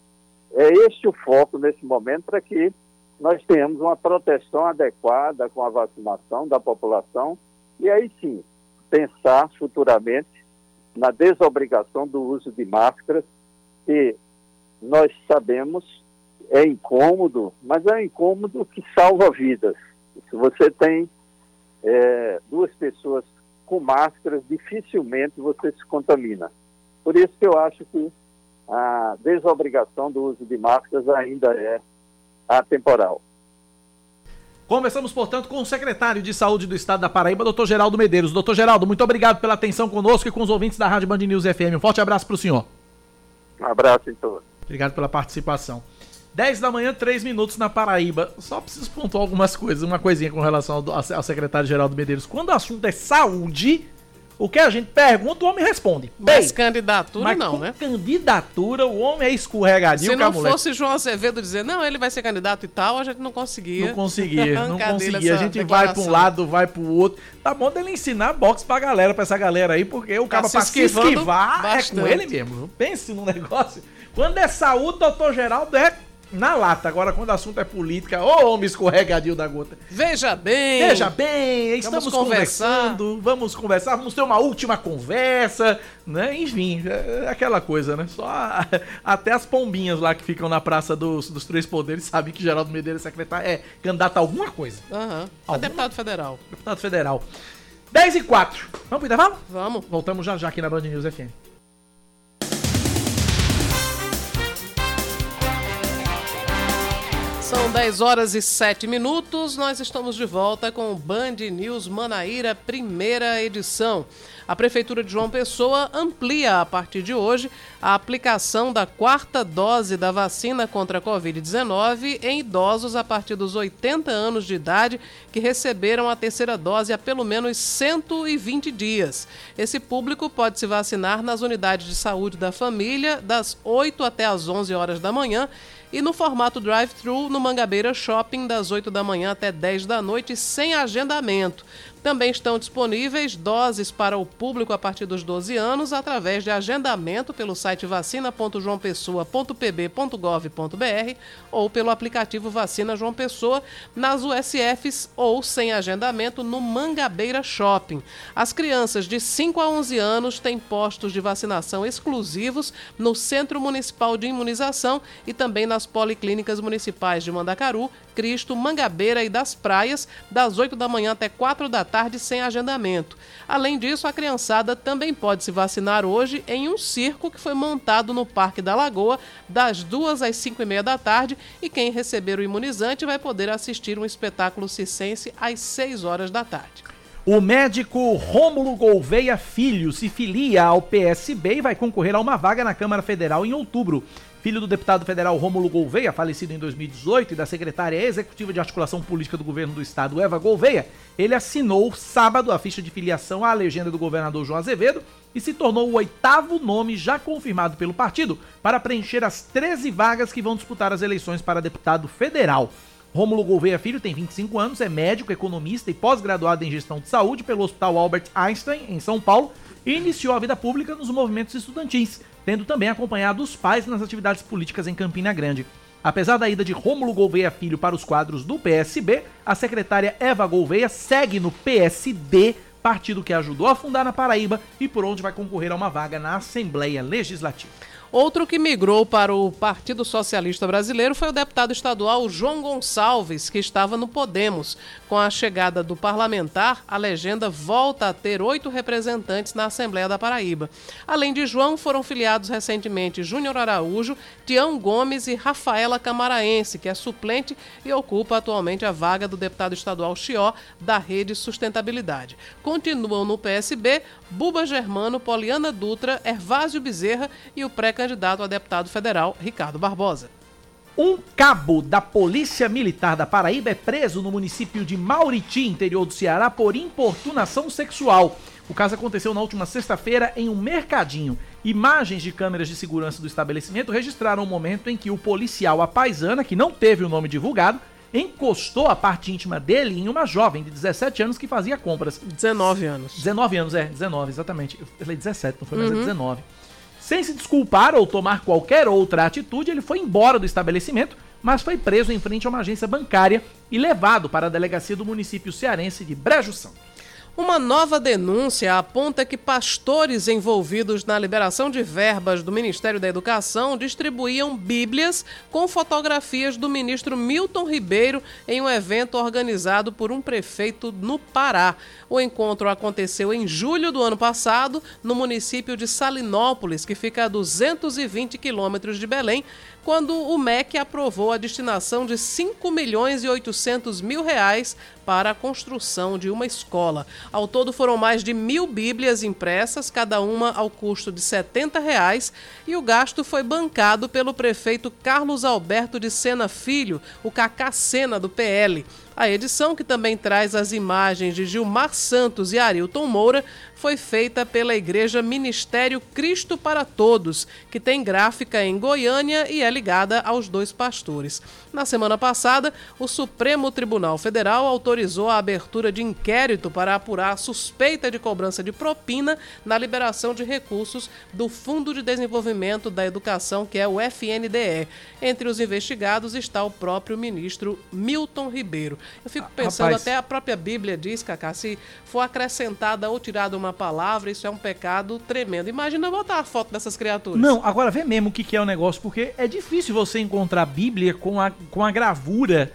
É este o foco nesse momento para que nós tenhamos uma proteção adequada com a vacinação da população e aí sim pensar futuramente na desobrigação do uso de máscaras, que nós sabemos é incômodo, mas é um incômodo que salva vidas. Se você tem é, duas pessoas com máscaras, dificilmente você se contamina. Por isso que eu acho que a desobrigação do uso de máscaras ainda é atemporal. Conversamos, portanto, com o secretário de Saúde do Estado da Paraíba, doutor Geraldo Medeiros. Doutor Geraldo, muito obrigado pela atenção conosco e com os ouvintes da Rádio Band News FM. Um forte abraço para o senhor. Um abraço em todos. Obrigado pela participação. 10 da manhã, 3 minutos na Paraíba. Só preciso pontuar algumas coisas, uma coisinha com relação ao, ao secretário Geraldo Medeiros. Quando o assunto é saúde, o que a gente pergunta, o homem responde. Mas Ei, candidatura mas não, né? Candidatura, o homem é escorregadio. Se não fosse João Azevedo dizer, não, ele vai ser candidato e tal, a gente não conseguia. Não conseguia, não conseguia. A gente vai para um lado, vai para o outro. Tá bom dele ensinar boxe pra galera, pra essa galera aí, porque o tá cara pra se esquivar bastante. é com ele mesmo. Pense num negócio. Quando é saúde, doutor Geraldo é na lata. Agora, quando o assunto é política, ô homem escorregadio da gota. Veja bem. Veja bem, estamos vamos conversando, vamos conversar, vamos ter uma última conversa, né? Enfim, é aquela coisa, né? Só a, até as pombinhas lá que ficam na Praça dos, dos Três Poderes sabem que Geraldo Medeiros é secretário, é candidato a alguma coisa. Aham. Uhum. deputado federal. Deputado federal. 10 e 4. Vamos pro intervalo? Vamos. Voltamos já já aqui na Band News FM. 10 horas e 7 minutos. Nós estamos de volta com o Band News Manaíra, primeira edição. A Prefeitura de João Pessoa amplia a partir de hoje a aplicação da quarta dose da vacina contra a Covid-19 em idosos a partir dos 80 anos de idade que receberam a terceira dose há pelo menos 120 dias. Esse público pode se vacinar nas unidades de saúde da família das 8 até as 11 horas da manhã e no formato drive-thru no Mangabeira Shopping das 8 da manhã até 10 da noite sem agendamento. Também estão disponíveis doses para o público a partir dos 12 anos através de agendamento pelo site vacina.joaopessoa.pb.gov.br ou pelo aplicativo Vacina João Pessoa nas USFs ou sem agendamento no Mangabeira Shopping. As crianças de 5 a 11 anos têm postos de vacinação exclusivos no Centro Municipal de Imunização e também nas policlínicas municipais de Mandacaru, Cristo, Mangabeira e das Praias, das 8 da manhã até 4 da tarde, sem agendamento. Além disso, a criançada também pode se vacinar hoje em um circo que foi montado no Parque da Lagoa, das 2 às 5 e meia da tarde, e quem receber o imunizante vai poder assistir um espetáculo circense às 6 horas da tarde. O médico Rômulo Gouveia Filho se filia ao PSB e vai concorrer a uma vaga na Câmara Federal em outubro filho do deputado federal Rômulo Gouveia, falecido em 2018, e da secretária executiva de articulação política do governo do estado, Eva Gouveia, ele assinou sábado a ficha de filiação à legenda do governador João Azevedo e se tornou o oitavo nome já confirmado pelo partido para preencher as 13 vagas que vão disputar as eleições para deputado federal. Rômulo Gouveia Filho tem 25 anos, é médico, economista e pós-graduado em gestão de saúde pelo Hospital Albert Einstein, em São Paulo, e iniciou a vida pública nos movimentos estudantis, tendo também acompanhado os pais nas atividades políticas em Campina Grande. Apesar da ida de Rômulo Gouveia Filho para os quadros do PSB, a secretária Eva Gouveia segue no PSD, partido que ajudou a fundar na Paraíba e por onde vai concorrer a uma vaga na Assembleia Legislativa. Outro que migrou para o Partido Socialista Brasileiro foi o deputado estadual João Gonçalves, que estava no Podemos. Com a chegada do parlamentar, a legenda volta a ter oito representantes na Assembleia da Paraíba. Além de João, foram filiados recentemente Júnior Araújo, Tião Gomes e Rafaela Camaraense, que é suplente e ocupa atualmente a vaga do deputado estadual Chió, da Rede Sustentabilidade. Continuam no PSB Buba Germano, Poliana Dutra, Ervásio Bezerra e o pré-candidato a deputado federal, Ricardo Barbosa. Um cabo da Polícia Militar da Paraíba é preso no município de Mauriti, interior do Ceará, por importunação sexual. O caso aconteceu na última sexta-feira em um mercadinho. Imagens de câmeras de segurança do estabelecimento registraram o momento em que o policial a paisana, que não teve o nome divulgado, encostou a parte íntima dele em uma jovem de 17 anos que fazia compras. 19 anos. 19 anos, é, 19, exatamente. Eu falei 17, não foi, mas é 19. Sem se desculpar ou tomar qualquer outra atitude, ele foi embora do estabelecimento, mas foi preso em frente a uma agência bancária e levado para a delegacia do município cearense de Brejo Santo. Uma nova denúncia aponta que pastores envolvidos na liberação de verbas do Ministério da Educação distribuíam bíblias com fotografias do ministro Milton Ribeiro em um evento organizado por um prefeito no Pará. O encontro aconteceu em julho do ano passado, no município de Salinópolis, que fica a 220 quilômetros de Belém, quando o MEC aprovou a destinação de 5 milhões e 800 mil reais para a construção de uma escola. Ao todo foram mais de mil bíblias impressas, cada uma ao custo de 70 reais, e o gasto foi bancado pelo prefeito Carlos Alberto de Sena Filho, o Cacá Sena do PL. A edição, que também traz as imagens de Gilmar Santos e Arilton Moura, foi feita pela Igreja Ministério Cristo para Todos, que tem gráfica em Goiânia e é ligada aos dois pastores. Na semana passada, o Supremo Tribunal Federal autorizou a abertura de inquérito para apurar a suspeita de cobrança de propina na liberação de recursos do Fundo de Desenvolvimento da Educação, que é o FNDE. Entre os investigados está o próprio ministro Milton Ribeiro. Eu fico pensando, Rapaz. até a própria Bíblia diz, Cacá, se for acrescentada ou tirada uma palavra, isso é um pecado tremendo. Imagina botar a foto dessas criaturas. Não, agora vê mesmo o que, que é o negócio, porque é difícil você encontrar a Bíblia com a, com a gravura,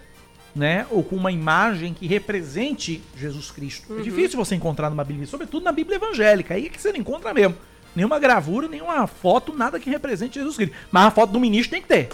né? Ou com uma imagem que represente Jesus Cristo. É difícil você encontrar numa Bíblia, sobretudo na Bíblia evangélica. Aí é que você não encontra mesmo. Nenhuma gravura, nenhuma foto, nada que represente Jesus Cristo. Mas a foto do ministro tem que ter.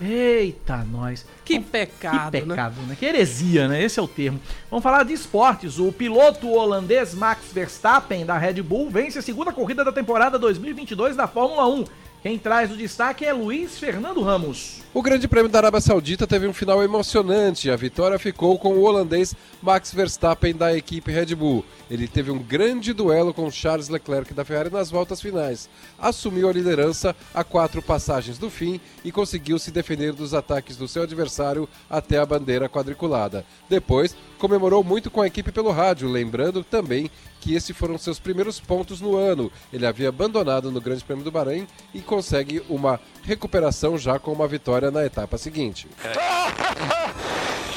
Eita, nós. Que pecado, Que né? pecado, né? Que heresia, né? Esse é o termo. Vamos falar de esportes. O piloto holandês Max Verstappen, da Red Bull, vence a segunda corrida da temporada 2022 da Fórmula 1. Quem traz o destaque é Luiz Fernando Ramos. O Grande Prêmio da Arábia Saudita teve um final emocionante. A vitória ficou com o holandês Max Verstappen da equipe Red Bull. Ele teve um grande duelo com Charles Leclerc da Ferrari nas voltas finais. Assumiu a liderança a quatro passagens do fim e conseguiu se defender dos ataques do seu adversário até a bandeira quadriculada. Depois, comemorou muito com a equipe pelo rádio, lembrando também que esses foram seus primeiros pontos no ano. Ele havia abandonado no Grande Prêmio do Bahrein e consegue uma recuperação já com uma vitória na etapa seguinte.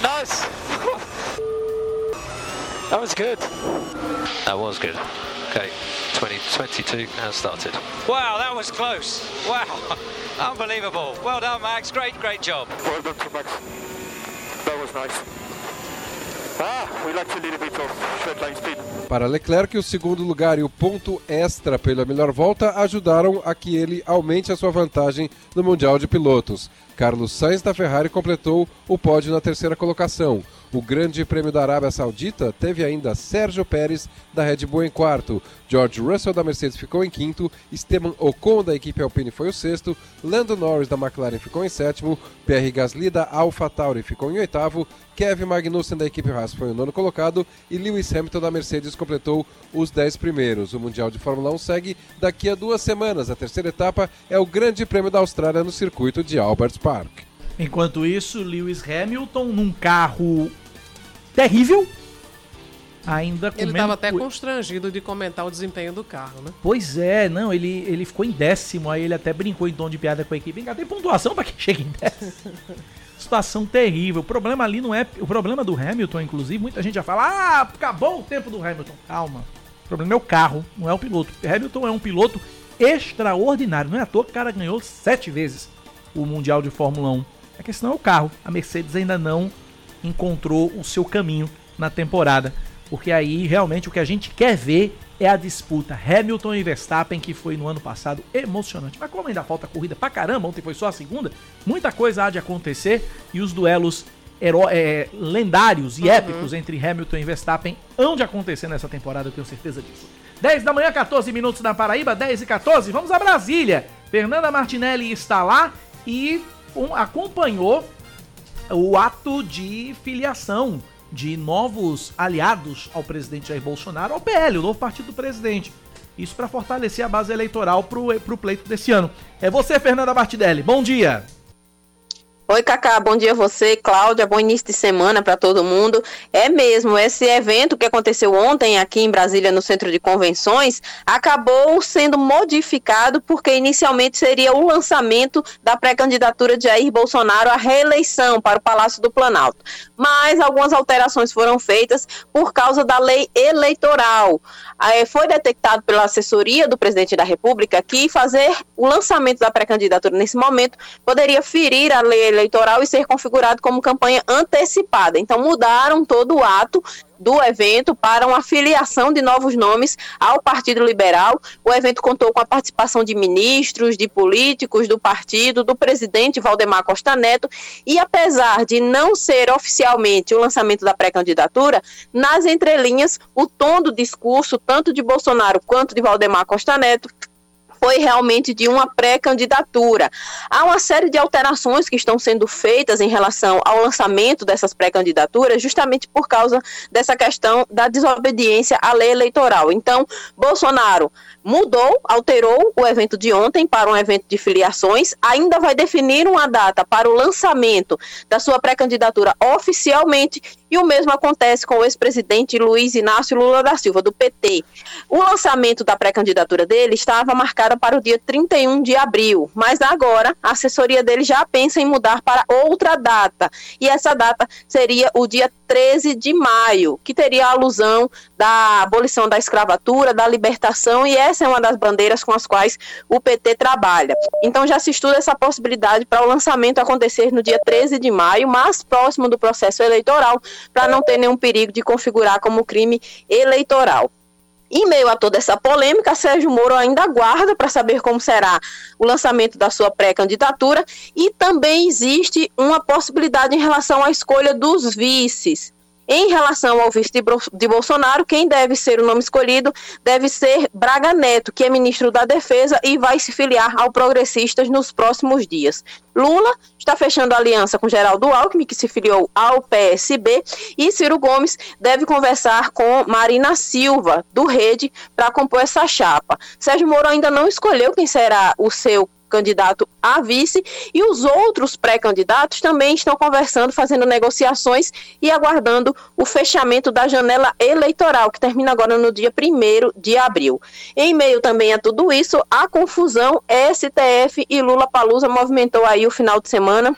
Nice. That was good. That was good. Okay, 2022 has started. Wow, that was close. Wow. Unbelievable. Well done, Max. Great, great job. Well done to Max. That was nice. Para Leclerc, o segundo lugar e o ponto extra pela melhor volta ajudaram a que ele aumente a sua vantagem no Mundial de Pilotos. Carlos Sainz da Ferrari completou o pódio na terceira colocação. O Grande Prêmio da Arábia Saudita teve ainda Sérgio Pérez da Red Bull em quarto, George Russell da Mercedes ficou em quinto, Esteban Ocon da equipe Alpine foi o sexto, Lando Norris da McLaren ficou em sétimo, Pierre Gasly da AlphaTauri ficou em oitavo, Kevin Magnussen da equipe Haas foi o nono colocado e Lewis Hamilton da Mercedes completou os dez primeiros. O Mundial de Fórmula 1 segue daqui a duas semanas. A terceira etapa é o Grande Prêmio da Austrália no circuito de Albert Park. Enquanto isso, Lewis Hamilton num carro terrível, ainda Ele estava até co- constrangido de comentar o desempenho do carro, né? Pois é, não, ele, ele ficou em décimo, aí ele até brincou em tom de piada com a equipe. Vem cá, tem pontuação pra quem chega em décimo. Situação terrível. O problema ali não é. O problema do Hamilton, inclusive, muita gente já fala: ah, acabou o tempo do Hamilton. Calma. O problema é o carro, não é o piloto. Hamilton é um piloto extraordinário. Não é à toa que o cara ganhou sete vezes o Mundial de Fórmula 1. A questão é o carro. A Mercedes ainda não encontrou o seu caminho na temporada. Porque aí realmente o que a gente quer ver é a disputa Hamilton e Verstappen, que foi no ano passado emocionante. Mas como ainda falta corrida pra caramba, ontem foi só a segunda, muita coisa há de acontecer e os duelos é, lendários e épicos entre Hamilton e Verstappen hão de acontecer nessa temporada, eu tenho certeza disso. 10 da manhã, 14 minutos na Paraíba, 10 e 14, vamos a Brasília. Fernanda Martinelli está lá e um, acompanhou o ato de filiação de novos aliados ao presidente Jair Bolsonaro, ao PL, o novo partido do presidente. Isso para fortalecer a base eleitoral para o pleito desse ano. É você, Fernanda Martinelli. Bom dia. Oi, Cacá, bom dia a você, Cláudia, bom início de semana para todo mundo. É mesmo, esse evento que aconteceu ontem aqui em Brasília, no Centro de Convenções, acabou sendo modificado porque inicialmente seria o lançamento da pré-candidatura de Jair Bolsonaro à reeleição para o Palácio do Planalto. Mas algumas alterações foram feitas por causa da lei eleitoral. Aí foi detectado pela assessoria do presidente da República que fazer o lançamento da pré-candidatura nesse momento poderia ferir a lei eleitoral e ser configurado como campanha antecipada. Então mudaram todo o ato do evento para uma filiação de novos nomes ao Partido Liberal. O evento contou com a participação de ministros, de políticos do partido, do presidente Valdemar Costa Neto, e apesar de não ser oficialmente o lançamento da pré-candidatura, nas entrelinhas, o tom do discurso, tanto de Bolsonaro quanto de Valdemar Costa Neto, foi realmente de uma pré-candidatura. Há uma série de alterações que estão sendo feitas em relação ao lançamento dessas pré-candidaturas, justamente por causa dessa questão da desobediência à lei eleitoral. Então, Bolsonaro mudou, alterou o evento de ontem para um evento de filiações, ainda vai definir uma data para o lançamento da sua pré-candidatura oficialmente, e o mesmo acontece com o ex-presidente Luiz Inácio Lula da Silva, do PT. O lançamento da pré-candidatura dele estava marcado para o dia 31 de abril, mas agora a assessoria dele já pensa em mudar para outra data, e essa data seria o dia 13 de maio, que teria a alusão da abolição da escravatura, da libertação, e essa é uma das bandeiras com as quais o PT trabalha. Então já se estuda essa possibilidade para o lançamento acontecer no dia 13 de maio, mais próximo do processo eleitoral, para não ter nenhum perigo de configurar como crime eleitoral. Em meio a toda essa polêmica, Sérgio Moro ainda aguarda para saber como será o lançamento da sua pré-candidatura e também existe uma possibilidade em relação à escolha dos vices. Em relação ao vice de, Bolsonaro, quem deve ser o nome escolhido deve ser Braga Neto, que é ministro da Defesa e vai se filiar ao Progressistas nos próximos dias. Lula está fechando aliança com Geraldo Alckmin, que se filiou ao PSB, e Ciro Gomes deve conversar com Marina Silva, do Rede, para compor essa chapa. Sérgio Moro ainda não escolheu quem será o seu candidato a vice e os outros pré-candidatos também estão conversando, fazendo negociações e aguardando o fechamento da janela eleitoral, que termina agora no dia 1 de abril. Em meio também a tudo isso, a confusão STF e Lula Palusa movimentou aí o final de semana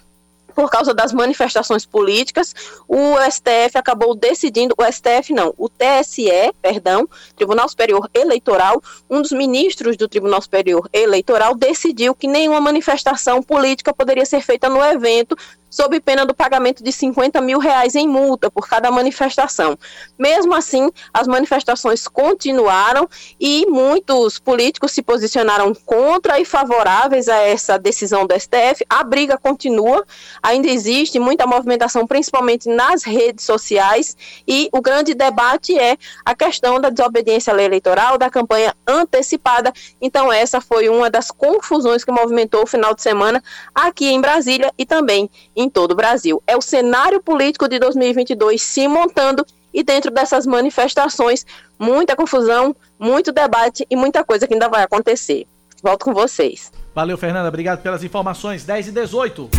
por causa das manifestações políticas, o STF acabou decidindo, o STF não, o TSE, perdão, Tribunal Superior Eleitoral, um dos ministros do Tribunal Superior Eleitoral decidiu que nenhuma manifestação política poderia ser feita no evento sob pena do pagamento de 50 mil reais em multa por cada manifestação. Mesmo assim, as manifestações continuaram e muitos políticos se posicionaram contra e favoráveis a essa decisão do STF. A briga continua, ainda existe muita movimentação, principalmente nas redes sociais, e o grande debate é a questão da desobediência à lei eleitoral, da campanha antecipada. Então, essa foi uma das confusões que movimentou o final de semana aqui em Brasília e também em todo o Brasil. É o cenário político de 2022 se montando e dentro dessas manifestações, muita confusão, muito debate e muita coisa que ainda vai acontecer. Volto com vocês. Valeu, Fernanda. Obrigado pelas informações. 10 e 18.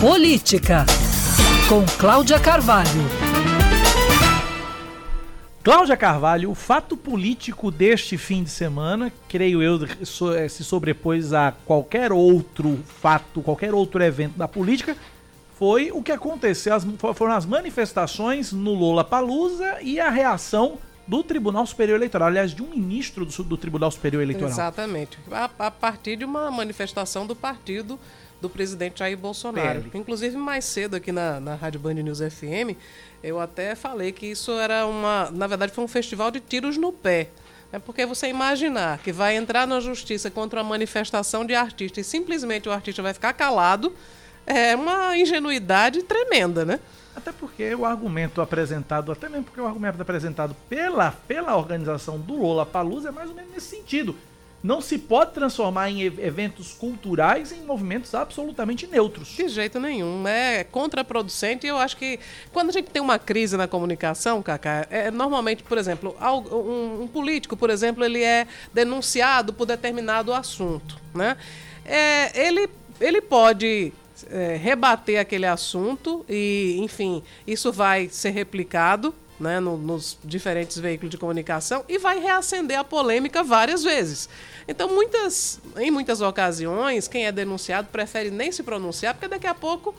Política, com Cláudia Carvalho. Cláudia Carvalho, o fato político deste fim de semana, creio eu, eh, se sobrepôs a qualquer outro fato, qualquer outro evento da política, foi o que aconteceu, as- fo- foram as manifestações no Lola Palusa e a reação do Tribunal Superior Eleitoral, aliás, de um ministro do, do Tribunal Superior Eleitoral. Exatamente. A, a partir de uma manifestação do partido do presidente Jair Bolsonaro. PL. Inclusive, mais cedo aqui na, na Rádio Band News FM, eu até falei que isso era uma. Na verdade, foi um festival de tiros no pé. É porque você imaginar que vai entrar na justiça contra uma manifestação de artista e simplesmente o artista vai ficar calado é uma ingenuidade tremenda, né? Até porque o argumento apresentado, até mesmo porque o argumento apresentado pela, pela organização do Lola Palusa é mais ou menos nesse sentido. Não se pode transformar em ev- eventos culturais em movimentos absolutamente neutros. De jeito nenhum. É contraproducente e eu acho que quando a gente tem uma crise na comunicação, Cacá, é, normalmente, por exemplo, um, um político, por exemplo, ele é denunciado por determinado assunto, né? É, ele, ele pode é, rebater aquele assunto e, enfim, isso vai ser replicado né, no- nos diferentes veículos de comunicação e vai reacender a polêmica várias vezes. Então, muitas, em muitas ocasiões, quem é denunciado prefere nem se pronunciar, porque daqui a pouco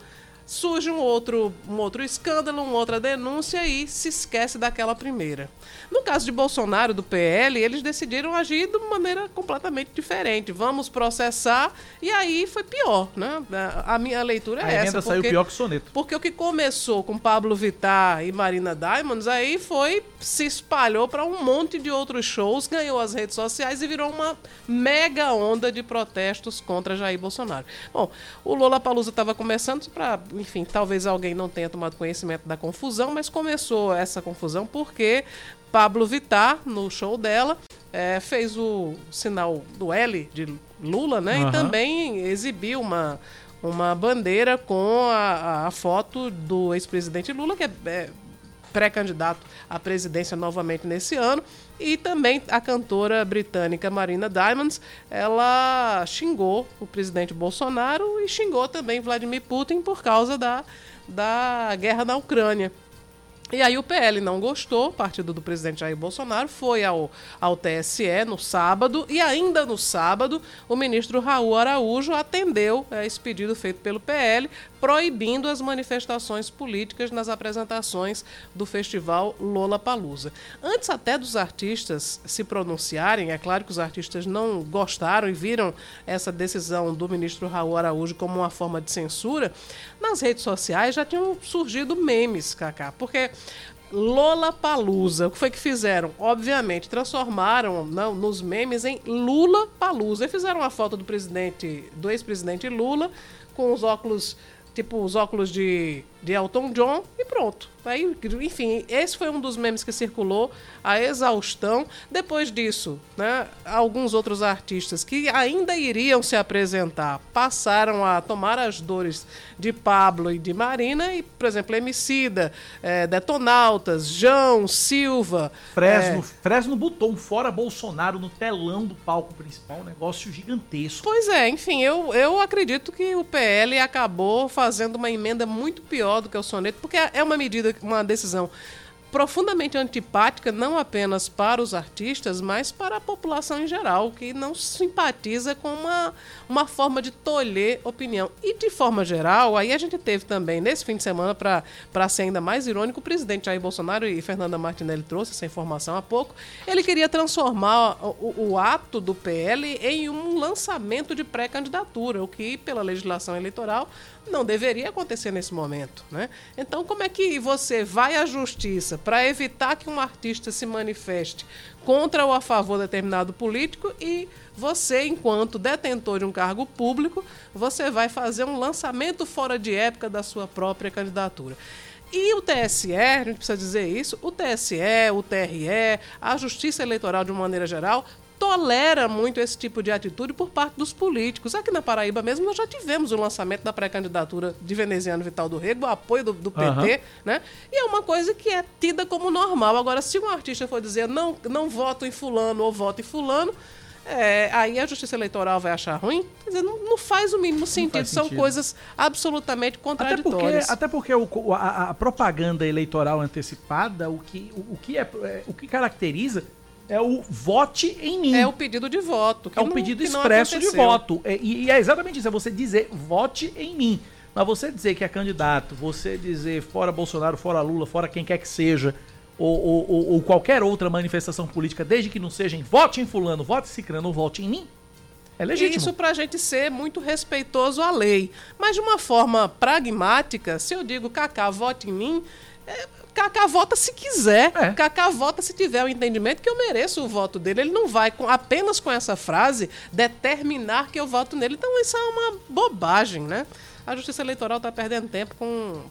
surge um outro, um outro escândalo, uma outra denúncia e se esquece daquela primeira. No caso de Bolsonaro, do PL, eles decidiram agir de uma maneira completamente diferente. Vamos processar, e aí foi pior, né? A minha leitura é A essa. emenda saiu pior que o soneto. Porque o que começou com Pablo Vittar e Marina Diamonds, aí foi, se espalhou para um monte de outros shows, ganhou as redes sociais e virou uma mega onda de protestos contra Jair Bolsonaro. Bom, o Lola Palusa estava começando para, enfim, talvez alguém não tenha tomado conhecimento da confusão, mas começou essa confusão porque Pablo Vittar, no show dela, eh, fez o sinal do L de Lula, né? Aham. E também exibiu uma, uma bandeira com a, a foto do ex-presidente Lula, que é, é pré-candidato à presidência novamente nesse ano. E também a cantora britânica Marina Diamonds, ela xingou o presidente Bolsonaro e xingou também Vladimir Putin por causa da, da guerra na Ucrânia. E aí o PL não gostou, partido do presidente Jair Bolsonaro, foi ao, ao TSE no sábado e ainda no sábado o ministro Raul Araújo atendeu eh, esse pedido feito pelo PL, proibindo as manifestações políticas nas apresentações do festival Lola Palusa. Antes até dos artistas se pronunciarem, é claro que os artistas não gostaram e viram essa decisão do ministro Raul Araújo como uma forma de censura, nas redes sociais já tinham surgido memes, Cacá, porque Lola Palusa, o que foi que fizeram? Obviamente, transformaram não, nos memes em Lula Palusa. E fizeram uma foto do presidente, do ex-presidente Lula, com os óculos, tipo os óculos de, de Elton John, e pronto. Aí, enfim, esse foi um dos memes que circulou, a exaustão. Depois disso, né, alguns outros artistas que ainda iriam se apresentar passaram a tomar as dores de Pablo e de Marina, e, por exemplo, Emicida, eh, Detonautas, João, Silva. Fresno, eh, Fresno botou um fora Bolsonaro no telão do palco principal, um negócio gigantesco. Pois é, enfim, eu, eu acredito que o PL acabou fazendo uma emenda muito pior do que o soneto, porque é uma medida, uma decisão profundamente antipática, não apenas para os artistas, mas para a população em geral, que não simpatiza com uma, uma forma de tolher opinião. E de forma geral, aí a gente teve também, nesse fim de semana, para ser ainda mais irônico, o presidente Jair Bolsonaro e Fernanda Martinelli trouxe essa informação há pouco, ele queria transformar o, o ato do PL em um lançamento de pré-candidatura, o que, pela legislação eleitoral, não deveria acontecer nesse momento, né? Então, como é que você vai à justiça para evitar que um artista se manifeste contra ou a favor de determinado político e você, enquanto detentor de um cargo público, você vai fazer um lançamento fora de época da sua própria candidatura? E o TSE, a gente precisa dizer isso, o TSE, o TRE, a Justiça Eleitoral de uma maneira geral, tolera muito esse tipo de atitude por parte dos políticos. Aqui na Paraíba mesmo nós já tivemos o lançamento da pré-candidatura de veneziano Vital do Rego, o apoio do, do PT, Aham. né? E é uma coisa que é tida como normal. Agora, se um artista for dizer não, não voto em fulano ou voto em fulano, é, aí a Justiça Eleitoral vai achar ruim? Quer dizer, não, não faz o mínimo sentido. faz São sentido. coisas absolutamente Até porque, contraditórias. até porque o- o- a, a propaganda eleitoral antecipada, o que, o, o que é, é- o que caracteriza é o vote em mim. É o pedido de voto. É um não- pedido expresso de voto. É, e, e é exatamente isso, é você dizer vote em mim. Mas você dizer que é candidato, você dizer fora Bolsonaro, fora Lula, fora quem quer que seja, ou, ou- ou- ou qualquer outra manifestação política, desde que não seja em vote em fulano, vote em cicrano ou vote em mim, é legítimo. Isso pra gente ser muito respeitoso à lei. Mas de uma forma pragmática, se eu digo Cacá, vote em mim, é, Cacá vota se quiser. É. Cacá vota se tiver o entendimento que eu mereço o voto dele. Ele não vai, com- apenas com essa frase, determinar que eu voto nele. Então isso é uma bobagem, né? A Justiça Eleitoral está perdendo tempo com,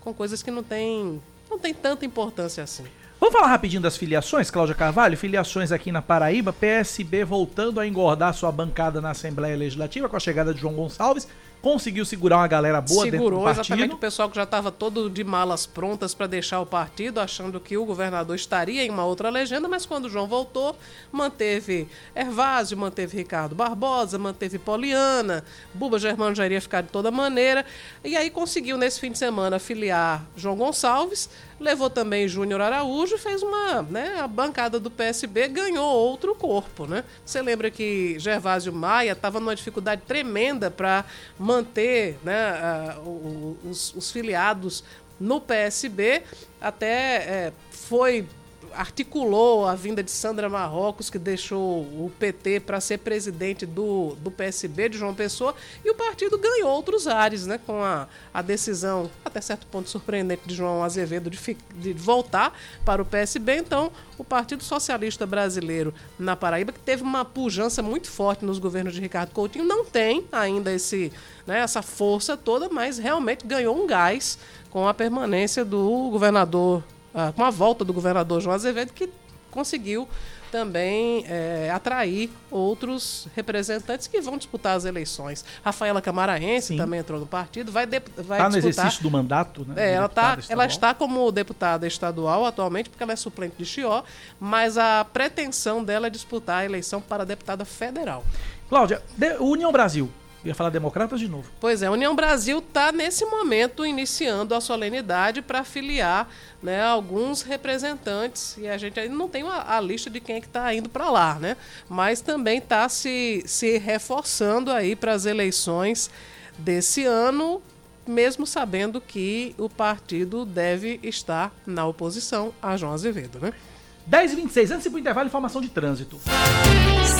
com coisas que não tem, não tem tanta importância assim. Vamos falar rapidinho das filiações, Cláudia Carvalho? Filiações aqui na Paraíba, PSB voltando a engordar sua bancada na Assembleia Legislativa com a chegada de João Gonçalves. Conseguiu segurar uma galera boa dentro do Segurou partido. exatamente o pessoal que já estava todo de malas prontas para deixar o partido, achando que o governador estaria em uma outra legenda, mas quando o João voltou, manteve Hervásio, manteve Ricardo Barbosa, manteve Poliana, Buba Germano já iria ficar de toda maneira, e aí conseguiu nesse fim de semana filiar João Gonçalves, levou também Júnior Araújo, fez uma, né, a bancada do PSB ganhou outro corpo, né? Você lembra que Gervásio Maia estava numa dificuldade tremenda para manter, né, o- os, os filiados no PSB, até é, foi articulou a vinda de Sandra Marrocos, que deixou o PT para ser presidente do, do PSB de João Pessoa, e o partido ganhou outros ares, né, com a, a decisão, até certo ponto surpreendente, de João Azevedo de, fi- de voltar para o PSB. Então, o Partido Socialista Brasileiro na Paraíba, que teve uma pujança muito forte nos governos de Ricardo Coutinho, não tem ainda esse, né, essa força toda, mas realmente ganhou um gás com a permanência do governador ah, com a volta do governador João Azevedo, que conseguiu também eh, atrair outros representantes que vão disputar as eleições. Rafaela Camaraense também entrou no partido, vai, dep- vai Tá no disputar. exercício do mandato, né? É, de ela, tá, ela está como deputada estadual atualmente, porque ela é suplente de Chió, mas a pretensão dela é disputar a eleição para deputada federal. Cláudia, de- União Brasil. Ia falar democratas de novo. Pois é, a União Brasil está nesse momento iniciando a solenidade para filiar né, alguns representantes e a gente ainda não tem a, a lista de quem é que está indo para lá, né? Mas também está se, se reforçando aí para as eleições desse ano, mesmo sabendo que o partido deve estar na oposição a João Azevedo, né? 10 e 26 antes de ir pro intervalo, informação de trânsito.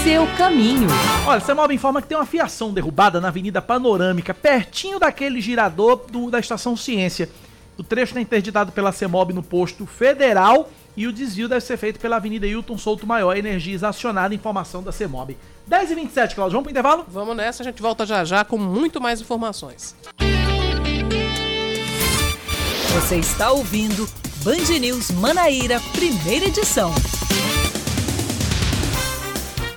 Seu caminho. Olha, Samob informa que tem uma fiação derrubada na Avenida Panorâmica, pertinho daquele girador do- da Estação Ciência. O trecho está interditado pela CEMOB no posto federal e o desvio deve ser feito pela Avenida Hilton Souto Maior. Energias acionada, informação da CEMOB. 10 e 27 Cláudio, vamos pro intervalo? Vamos nessa, a gente volta já já com muito mais informações. Você está ouvindo Band News Manaíra, primeira edição.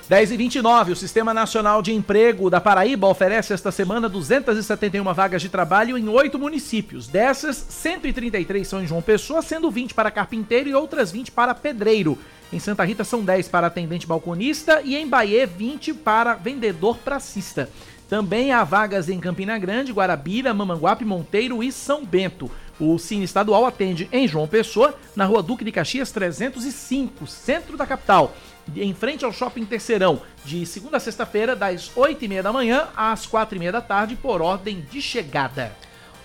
10 e 29, o Sistema Nacional de Emprego da Paraíba oferece esta semana 271 vagas de trabalho em oito municípios. Dessas, 133 são em João Pessoa, sendo 20 para carpinteiro e outras 20 para pedreiro. Em Santa Rita são 10 para atendente balconista e em Bahia 20 para vendedor pracista. Também há vagas em Campina Grande, Guarabira, Mamanguape, Monteiro e São Bento. O Cine Estadual atende em João Pessoa, na rua Duque de Caxias 305, centro da capital, em frente ao Shopping Terceirão, de segunda a sexta-feira, das 8h30 da manhã às 4h30 da tarde, por ordem de chegada.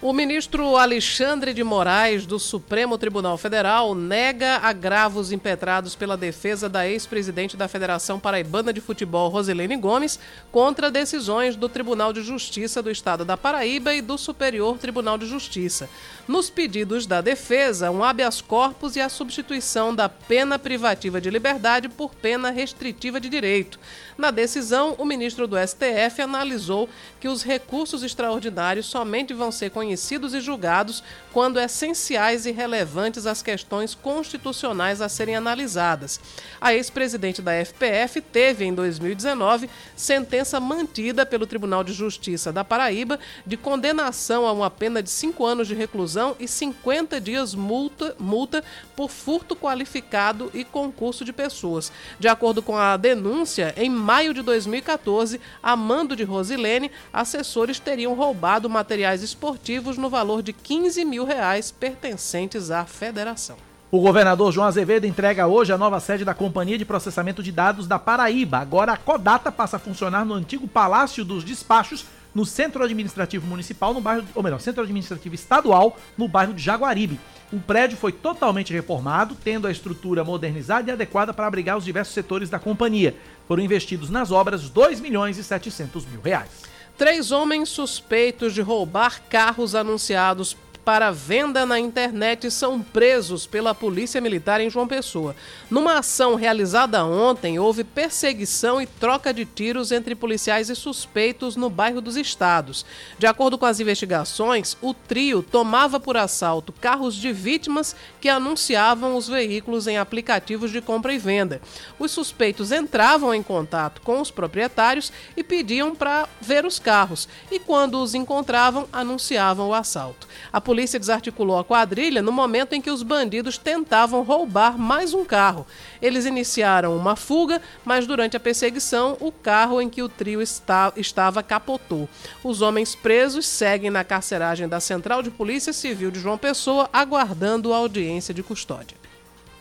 O ministro Alexandre de Moraes, do Supremo Tribunal Federal, nega agravos impetrados pela defesa da ex-presidente da Federação Paraibana de Futebol, Roselene Gomes, contra decisões do Tribunal de Justiça do Estado da Paraíba e do Superior Tribunal de Justiça. Nos pedidos da defesa, um habeas corpus e a substituição da pena privativa de liberdade por pena restritiva de direito. Na decisão, o ministro do STF analisou que os recursos extraordinários somente vão ser conhecidos e julgados quando essenciais e relevantes às questões constitucionais a serem analisadas. A ex-presidente da FPF teve, em 2019, sentença mantida pelo Tribunal de Justiça da Paraíba de condenação a uma pena de cinco anos de reclusão e 50 dias multa, multa por furto qualificado e concurso de pessoas. De acordo com a denúncia, em maio de 2014, a mando de Rosilene, assessores teriam roubado materiais esportivos no valor de 15 mil reais pertencentes à federação. O governador João Azevedo entrega hoje a nova sede da Companhia de Processamento de Dados da Paraíba. Agora a Codata passa a funcionar no antigo Palácio dos Despachos, no Centro Administrativo Municipal, no bairro, ou melhor, Centro Administrativo Estadual, no bairro de Jaguaribe. O prédio foi totalmente reformado, tendo a estrutura modernizada e adequada para abrigar os diversos setores da companhia. Foram investidos nas obras 2 milhões e 700 mil reais. Três homens suspeitos de roubar carros anunciados para venda na internet são presos pela Polícia Militar em João Pessoa. Numa ação realizada ontem, houve perseguição e troca de tiros entre policiais e suspeitos no bairro dos Estados. De acordo com as investigações, o trio tomava por assalto carros de vítimas que anunciavam os veículos em aplicativos de compra e venda. Os suspeitos entravam em contato com os proprietários e pediam para ver os carros, e quando os encontravam, anunciavam o assalto. A polícia desarticulou a quadrilha no momento em que os bandidos tentavam roubar mais um carro. Eles iniciaram uma fuga, mas durante a perseguição, o carro em que o trio está, estava capotou. Os homens presos seguem na carceragem da Central de Polícia Civil de João Pessoa, aguardando a audiência de custódia.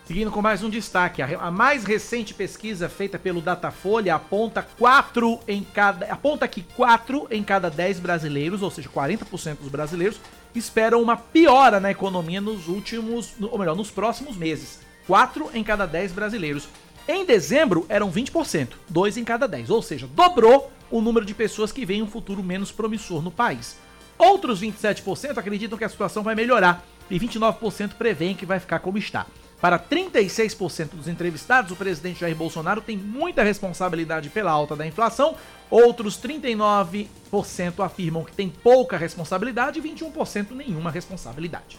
Seguindo com mais um destaque, a mais recente pesquisa feita pelo Datafolha aponta quatro em cada, aponta que 4 em cada 10 brasileiros, ou seja, 40% dos brasileiros, esperam uma piora na economia nos últimos, ou melhor, nos próximos meses. 4 em cada 10 brasileiros. Em dezembro eram 20%, 2 em cada 10, ou seja, dobrou o número de pessoas que veem um futuro menos promissor no país. Outros 27% acreditam que a situação vai melhorar e 29% preveem que vai ficar como está. Para 36% dos entrevistados, o presidente Jair Bolsonaro tem muita responsabilidade pela alta da inflação. Outros 39% afirmam que tem pouca responsabilidade e 21% nenhuma responsabilidade.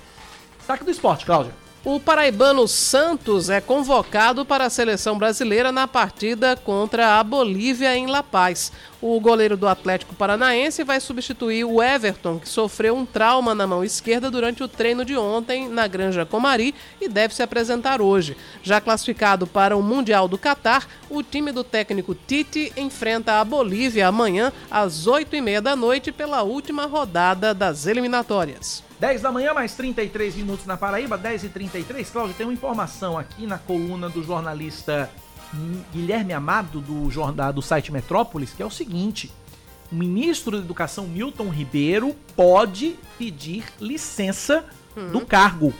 Destaque do esporte, Cláudia. O paraibano Santos é convocado para a seleção brasileira na partida contra a Bolívia em La Paz. O goleiro do Atlético Paranaense vai substituir o Everton, que sofreu um trauma na mão esquerda durante o treino de ontem na Granja Comari e deve se apresentar hoje. Já classificado para o Mundial do Catar, o time do técnico Tite enfrenta a Bolívia amanhã às 8h30 da noite pela última rodada das eliminatórias. 10 da manhã, mais 33 minutos na Paraíba, 10 e 33 Cláudio, tem uma informação aqui na coluna do jornalista Guilherme Amado, do, jornal, do site Metrópolis, que é o seguinte: o ministro da Educação Milton Ribeiro pode pedir licença uhum. do cargo.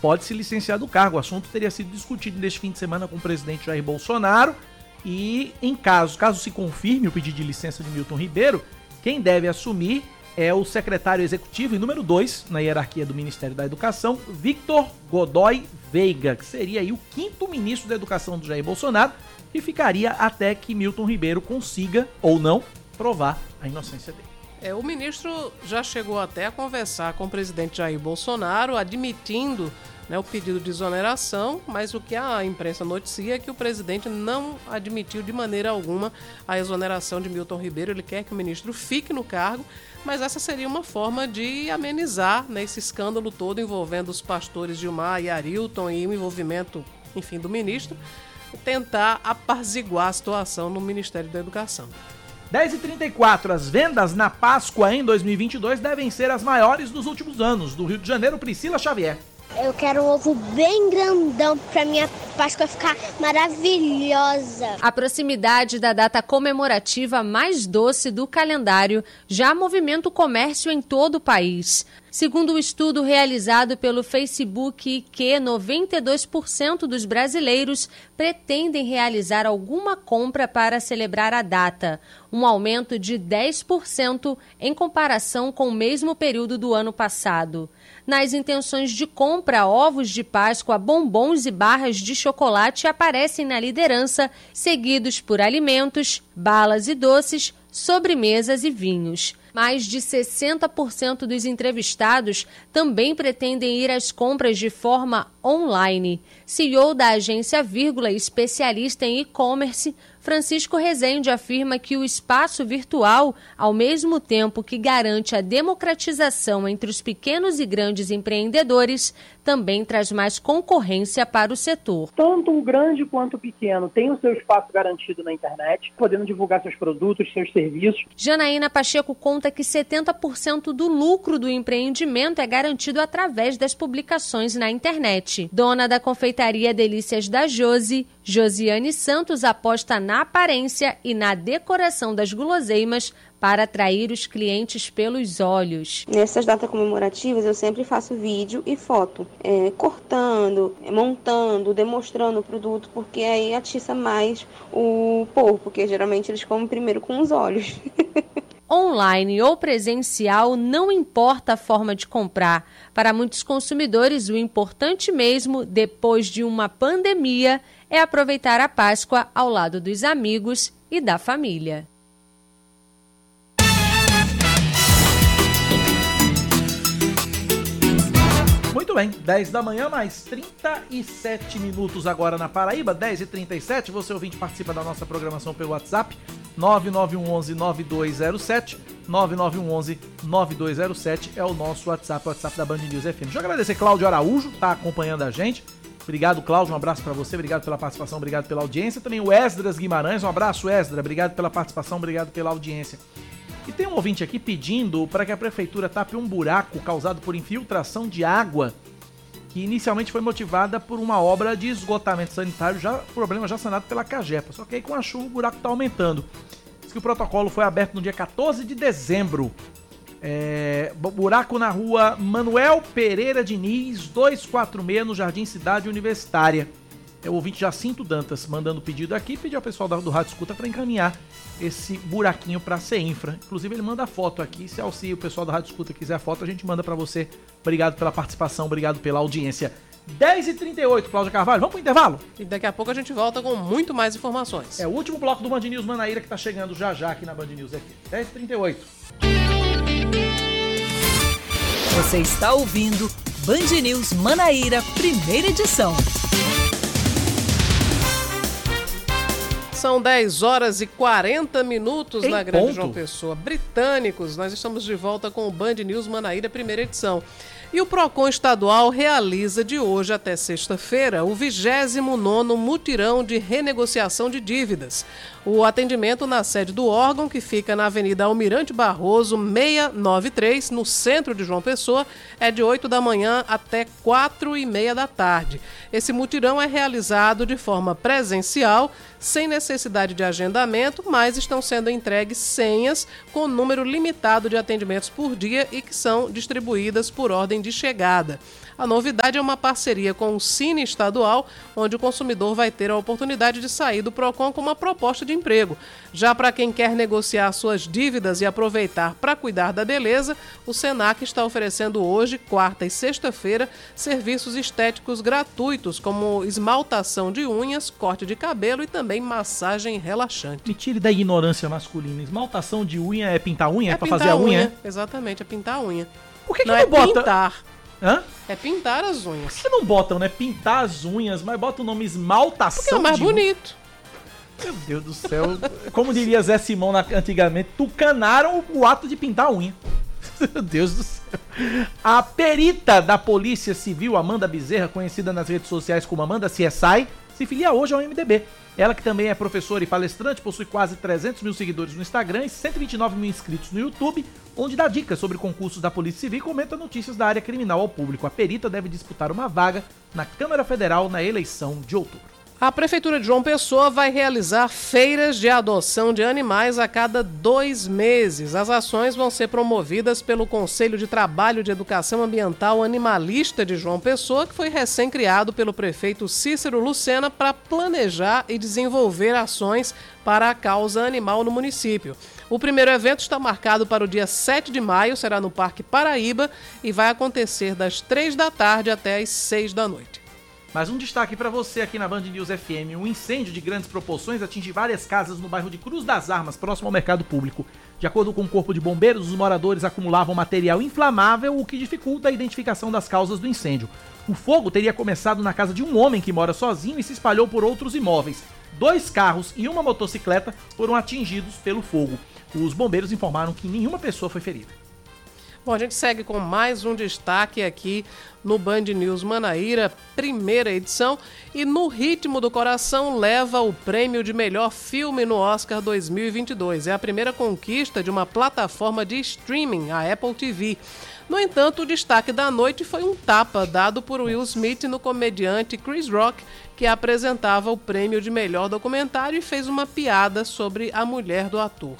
Pode se licenciar do cargo. O assunto teria sido discutido neste fim de semana com o presidente Jair Bolsonaro. E em caso, caso se confirme o pedido de licença de Milton Ribeiro, quem deve assumir é o secretário executivo e número 2 na hierarquia do Ministério da Educação, Victor Godoy Veiga, que seria aí o quinto ministro da Educação do Jair Bolsonaro e ficaria até que Milton Ribeiro consiga, ou não, provar a inocência dele. É, o ministro já chegou até a conversar com o presidente Jair Bolsonaro, admitindo né, o pedido de exoneração, mas o que a imprensa noticia é que o presidente não admitiu de maneira alguma a exoneração de Milton Ribeiro. Ele quer que o ministro fique no cargo, mas essa seria uma forma de amenizar né, esse escândalo todo envolvendo os pastores Gilmar e Arilton e o envolvimento, enfim, do ministro, tentar apaziguar a situação no Ministério da Educação. 10h34, as vendas na Páscoa em 2022 devem ser as maiores dos últimos anos. Do Rio de Janeiro, Priscila Xavier. Eu quero um ovo bem grandão para minha Páscoa ficar maravilhosa. A proximidade da data comemorativa mais doce do calendário já movimenta o comércio em todo o país. Segundo o um estudo realizado pelo Facebook, que 92% dos brasileiros pretendem realizar alguma compra para celebrar a data, um aumento de 10% em comparação com o mesmo período do ano passado. Nas intenções de compra, ovos de Páscoa, bombons e barras de chocolate aparecem na liderança, seguidos por alimentos, balas e doces, sobremesas e vinhos. Mais de 60% dos entrevistados também pretendem ir às compras de forma online. CEO da agência Vírgula, especialista em e-commerce, Francisco Rezende afirma que o espaço virtual, ao mesmo tempo que garante a democratização entre os pequenos e grandes empreendedores, também traz mais concorrência para o setor. Tanto o grande quanto o pequeno tem o seu espaço garantido na internet, podendo divulgar seus produtos, seus serviços. Janaína Pacheco conta que 70% do lucro do empreendimento é garantido através das publicações na internet. Dona da confeitaria Delícias da Josi, Josiane Santos aposta na aparência e na decoração das guloseimas para atrair os clientes pelos olhos. Nessas datas comemorativas, eu sempre faço vídeo e foto, é, cortando, montando, demonstrando o produto, porque aí atiça mais o povo, porque geralmente eles comem primeiro com os olhos. online ou presencial, não importa a forma de comprar. Para muitos consumidores, o importante mesmo, depois de uma pandemia, é aproveitar a Páscoa ao lado dos amigos e da família. Muito bem, 10 da manhã, mais 37 minutos agora na Paraíba, 10 e 37 Você ouvinte participa da nossa programação pelo WhatsApp 9911-9207. 9911-9207 é o nosso WhatsApp, o WhatsApp da Band News FM. Deixa eu agradecer Cláudio Araújo, tá acompanhando a gente. Obrigado, Cláudio. Um abraço para você. Obrigado pela participação, obrigado pela audiência. Também o Esdras Guimarães. Um abraço, Esdras. Obrigado pela participação, obrigado pela audiência. E tem um ouvinte aqui pedindo para que a prefeitura tape um buraco causado por infiltração de água, que inicialmente foi motivada por uma obra de esgotamento sanitário, já problema já sanado pela Cagepa. Só que aí com a chuva o buraco está aumentando. Diz que o protocolo foi aberto no dia 14 de dezembro. É, buraco na rua Manuel Pereira Diniz, 246, no Jardim Cidade Universitária. É o ouvinte Jacinto Dantas mandando pedido aqui, pediu ao pessoal do Rádio Escuta para encaminhar esse buraquinho para ser infra. Inclusive ele manda a foto aqui, se, se o pessoal do Rádio Escuta quiser a foto, a gente manda para você. Obrigado pela participação, obrigado pela audiência. 10h38, Cláudia Carvalho, vamos pro intervalo? E daqui a pouco a gente volta com muito mais informações. É o último bloco do Band News Manaíra que tá chegando já já aqui na Band News aqui. 10h38. Você está ouvindo Band News Manaíra, primeira edição. São 10 horas e 40 minutos Em na Grande ponto. João Pessoa. Britânicos, nós estamos de volta com o Band News Manaíra, primeira edição. E o PROCON estadual realiza de hoje até sexta-feira o 29º mutirão de renegociação de dívidas. O atendimento na sede do órgão, que fica na Avenida Almirante Barroso, 693, no centro de João Pessoa, é de 8 da manhã até 4 e meia da tarde. Esse mutirão é realizado de forma presencial, sem necessidade de agendamento, mas estão sendo entregues senhas com número limitado de atendimentos por dia e que são distribuídas por ordem de chegada. A novidade é uma parceria com o Cine Estadual, onde o consumidor vai ter a oportunidade de sair do PROCON com uma proposta de emprego. Já para quem quer negociar suas dívidas e aproveitar para cuidar da beleza, o Senac está oferecendo hoje, quarta e sexta-feira, serviços estéticos gratuitos, como esmaltação de unhas, corte de cabelo e também massagem relaxante. Me tire da ignorância masculina. Esmaltação de unha é pintar unha? É, pra pintar fazer a unha? Exatamente, é pintar a unha. Por que, que não, não, é bota? pintar. Hã? É pintar as unhas. Por que não botam, né? Pintar as unhas, mas bota o nome esmaltação Porque é mais de bonito. Meu Deus do céu. Como diria Zé Simão na- antigamente, tucanaram o ato de pintar a unha. Meu Deus do céu. A perita da Polícia Civil, Amanda Bezerra, conhecida nas redes sociais como Amanda CSI, se filia hoje ao MDB. Ela que também é professora e palestrante, possui quase 300 mil seguidores no Instagram e 129 mil inscritos no YouTube, onde dá dicas sobre concursos da Polícia Civil e comenta notícias da área criminal ao público. A perita deve disputar uma vaga na Câmara Federal na eleição de outubro. A Prefeitura de João Pessoa vai realizar feiras de adoção de animais a cada dois meses. As ações vão ser promovidas pelo Conselho de Trabalho de Educação Ambiental Animalista de João Pessoa, que foi recém-criado pelo prefeito Cícero Lucena para planejar e desenvolver ações para a causa animal no município. O primeiro evento está marcado para o dia 7 de maio, será no Parque Paraíba e vai acontecer das 3 da tarde até as 6 da noite. Mais um destaque para você aqui na Band News FM. Um incêndio de grandes proporções atinge várias casas no bairro de Cruz das Armas, próximo ao mercado público. De acordo com o Corpo de Bombeiros, os moradores acumulavam material inflamável, o que dificulta a identificação das causas do incêndio. O fogo teria começado na casa de um homem que mora sozinho e se espalhou por outros imóveis. Dois carros e uma motocicleta foram atingidos pelo fogo. Os bombeiros informaram que nenhuma pessoa foi ferida. Bom, a gente segue com mais um destaque aqui no Band News Manaíra, primeira edição, e no ritmo do coração leva o prêmio de melhor filme no Oscar 2022. É a primeira conquista de uma plataforma de streaming, a Apple TV. No entanto, o destaque da noite foi um tapa dado por Will Smith no comediante Chris Rock, que apresentava o prêmio de melhor documentário e fez uma piada sobre a mulher do ator.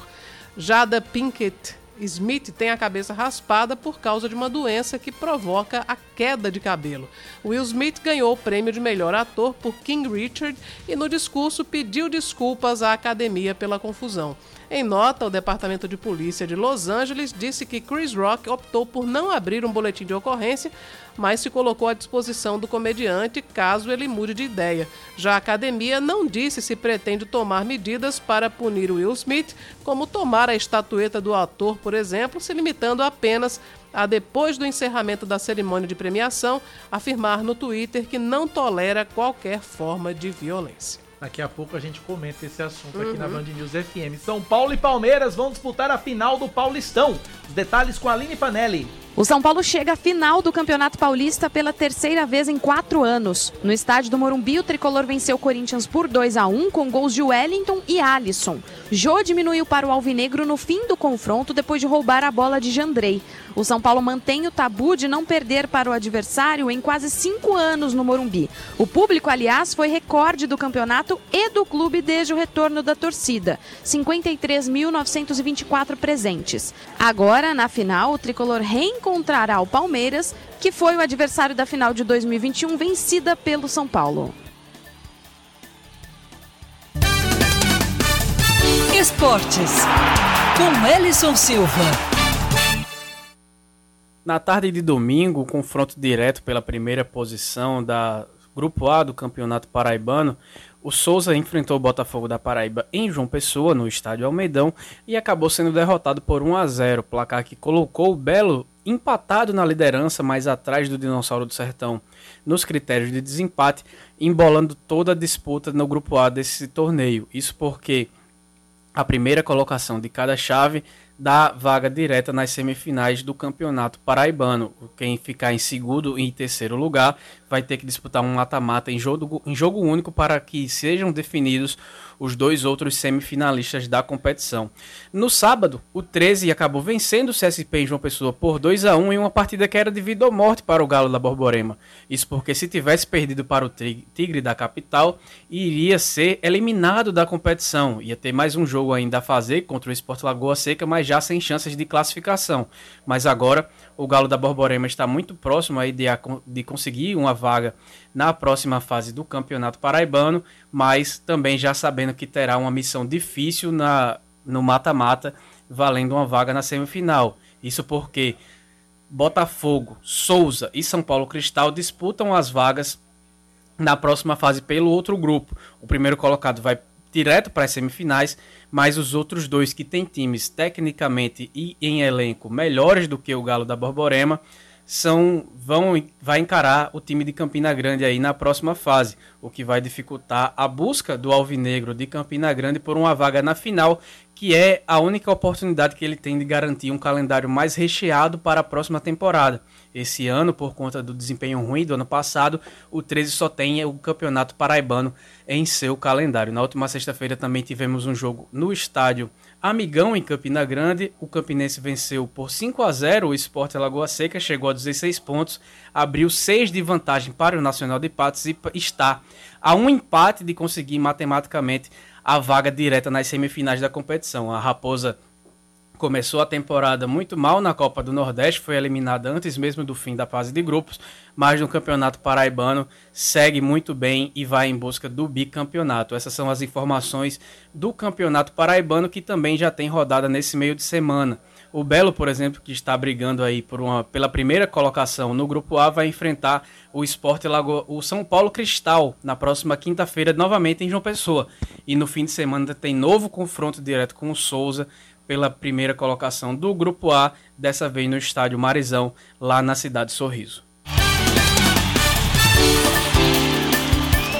Jada Pinkett Smith tem a cabeça raspada por causa de uma doença que provoca a queda de cabelo. Will Smith ganhou o prêmio de melhor ator por King Richard e no discurso pediu desculpas à academia pela confusão. Em nota, o Departamento de Polícia de Los Angeles disse que Chris Rock optou por não abrir um boletim de ocorrência, mas se colocou à disposição do comediante caso ele mude de ideia. Já a academia não disse se pretende tomar medidas para punir Will Smith, como tomar a estatueta do ator, por exemplo, se limitando apenas a, depois do encerramento da cerimônia de premiação, afirmar no Twitter que não tolera qualquer forma de violência. Daqui a pouco a gente comenta esse assunto uhum. aqui na Band News FM. São Paulo e Palmeiras vão disputar a final do Paulistão. Os detalhes com a Aline Panelli. O São Paulo chega à final do Campeonato Paulista pela terceira vez em quatro anos. No estádio do Morumbi, o tricolor venceu o Corinthians por 2 a 1 com gols de Wellington e Alisson. Jô diminuiu para o Alvinegro no fim do confronto depois de roubar a bola de Jandrei. O São Paulo mantém o tabu de não perder para o adversário em quase cinco anos no Morumbi. O público, aliás, foi recorde do campeonato e do clube desde o retorno da torcida: 53.924 presentes. Agora, na final, o tricolor reencontrará o Palmeiras, que foi o adversário da final de 2021, vencida pelo São Paulo. Esportes, com Ellison Silva. Na tarde de domingo, confronto direto pela primeira posição da Grupo A do Campeonato Paraibano, o Souza enfrentou o Botafogo da Paraíba em João Pessoa, no estádio Almeidão, e acabou sendo derrotado por 1 a 0, placar que colocou o Belo empatado na liderança, mais atrás do Dinossauro do Sertão, nos critérios de desempate, embolando toda a disputa no Grupo A desse torneio. Isso porque a primeira colocação de cada chave da vaga direta nas semifinais do Campeonato Paraibano. Quem ficar em segundo e em terceiro lugar vai ter que disputar um mata-mata em jogo, em jogo único para que sejam definidos os dois outros semifinalistas da competição. No sábado, o 13 acabou vencendo o CSP em João Pessoa por 2 a 1 em uma partida que era de vida ou morte para o Galo da Borborema. Isso porque se tivesse perdido para o Tigre da capital, iria ser eliminado da competição. Ia ter mais um jogo ainda a fazer contra o Esporte Lagoa Seca, mas já sem chances de classificação. Mas agora o Galo da Borborema está muito próximo aí de, de conseguir uma vaga na próxima fase do Campeonato Paraibano, mas também já sabendo que terá uma missão difícil na, no mata-mata, valendo uma vaga na semifinal. Isso porque Botafogo, Souza e São Paulo Cristal disputam as vagas na próxima fase pelo outro grupo. O primeiro colocado vai direto para as semifinais, mas os outros dois que têm times tecnicamente e em elenco melhores do que o Galo da Borborema são vão vai encarar o time de Campina Grande aí na próxima fase, o que vai dificultar a busca do Alvinegro de Campina Grande por uma vaga na final, que é a única oportunidade que ele tem de garantir um calendário mais recheado para a próxima temporada. Esse ano, por conta do desempenho ruim do ano passado, o 13 só tem o Campeonato Paraibano em seu calendário. Na última sexta-feira também tivemos um jogo no estádio Amigão em Campina Grande, o Campinense venceu por 5 a 0 o Esporte Lagoa Seca, chegou a 16 pontos, abriu 6 de vantagem para o Nacional de Patos e está a um empate de conseguir matematicamente a vaga direta nas semifinais da competição. A Raposa começou a temporada muito mal na Copa do Nordeste, foi eliminada antes mesmo do fim da fase de grupos, mas no Campeonato Paraibano segue muito bem e vai em busca do bicampeonato. Essas são as informações do Campeonato Paraibano que também já tem rodada nesse meio de semana. O Belo, por exemplo, que está brigando aí por uma, pela primeira colocação no Grupo A, vai enfrentar o Esporte Lagoa, o São Paulo Cristal na próxima quinta-feira, novamente em João Pessoa. E no fim de semana tem novo confronto direto com o Souza pela primeira colocação do Grupo A, dessa vez no estádio Marizão, lá na cidade de Sorriso.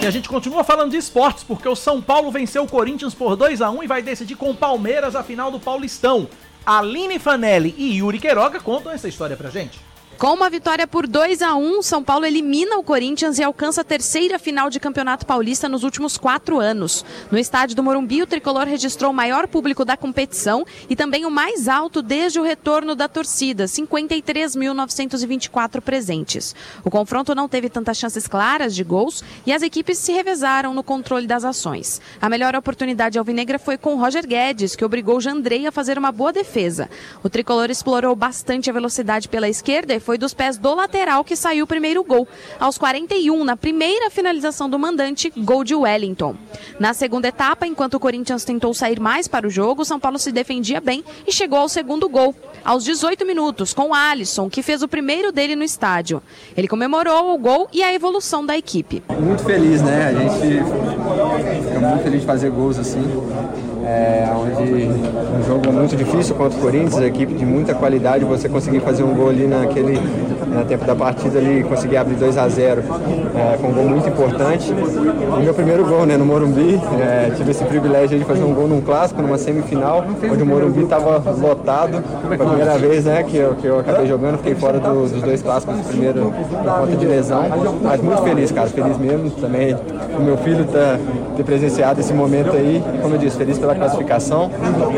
E a gente continua falando de esportes, porque o São Paulo venceu o Corinthians por 2 a 1 e vai decidir com o Palmeiras a final do Paulistão. Aline Fanelli e Yuri Queiroga contam essa história pra gente. Com uma vitória por 2 a 1 São Paulo elimina o Corinthians e alcança a terceira final de Campeonato Paulista nos últimos quatro anos. No estádio do Morumbi, o tricolor registrou o maior público da competição e também o mais alto desde o retorno da torcida, 53.924 presentes. O confronto não teve tantas chances claras de gols e as equipes se revezaram no controle das ações. A melhor oportunidade alvinegra foi com Roger Guedes, que obrigou Jandrei a fazer uma boa defesa. O tricolor explorou bastante a velocidade pela esquerda e foi dos pés do lateral que saiu o primeiro gol. Aos 41, na primeira finalização do mandante, gol de Wellington. Na segunda etapa, enquanto o Corinthians tentou sair mais para o jogo, São Paulo se defendia bem e chegou ao segundo gol. Aos 18 minutos, com Alisson, que fez o primeiro dele no estádio. Ele comemorou o gol e a evolução da equipe. Muito feliz, né? A gente fica muito feliz de fazer gols assim. É, onde um jogo muito difícil contra o Corinthians, equipe de muita qualidade, você conseguir fazer um gol ali naquele no tempo da partida ali, conseguir abrir 2 a 0 é, foi um gol muito importante. E meu primeiro gol né, no Morumbi, é, tive esse privilégio de fazer um gol num clássico, numa semifinal, onde o Morumbi estava lotado. Foi a primeira vez né, que, eu, que eu acabei jogando, fiquei fora do, dos dois clássicos, primeiro por conta de lesão. Mas muito feliz, cara, feliz mesmo. Também o meu filho tá, ter presenciado esse momento aí. E, como eu disse, feliz pela classificação,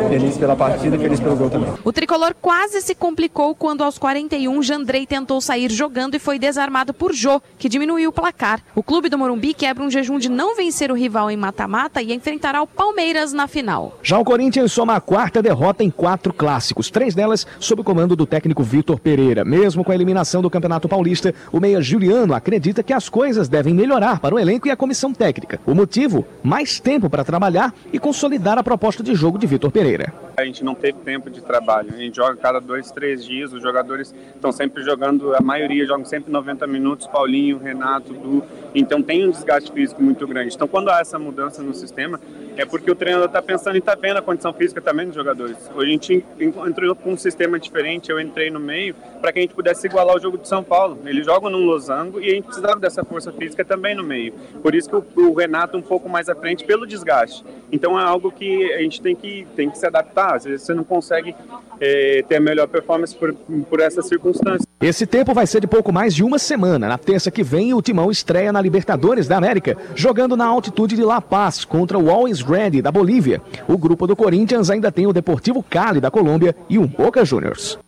feliz pela partida e feliz pelo gol também. O tricolor quase se complicou quando aos 41 Jandrei tentou sair jogando e foi desarmado por Jô, que diminuiu o placar. O clube do Morumbi quebra um jejum de não vencer o rival em mata-mata e enfrentará o Palmeiras na final. Já o Corinthians soma a quarta derrota em quatro clássicos, três delas sob o comando do técnico Vitor Pereira. Mesmo com a eliminação do Campeonato Paulista, o meia Juliano acredita que as coisas devem melhorar para o elenco e a comissão técnica. O motivo? Mais tempo para trabalhar e consolidar a proposta de jogo de Vitor Pereira. A gente não teve tempo de trabalho. A gente joga cada dois, três dias. Os jogadores estão sempre jogando, a maioria jogam sempre 90 minutos. Paulinho, Renato, Du. Então tem um desgaste físico muito grande. Então quando há essa mudança no sistema, é porque o treinador está pensando e está vendo a condição física também dos jogadores. Hoje a gente entrou com um sistema diferente. Eu entrei no meio para que a gente pudesse igualar o jogo de São Paulo. Eles jogam num losango e a gente precisava dessa força física também no meio. Por isso que o, o Renato um pouco mais à frente pelo desgaste. Então é algo que a gente tem que, tem que se adaptar. Às vezes você não consegue é, ter a melhor performance por, por essas circunstâncias. Esse tempo vai ser de pouco mais de uma semana. Na terça que vem, o Timão estreia na Libertadores da América, jogando na altitude de La Paz contra o Always Ready da Bolívia. O grupo do Corinthians ainda tem o Deportivo Cali da Colômbia e o Boca Juniors.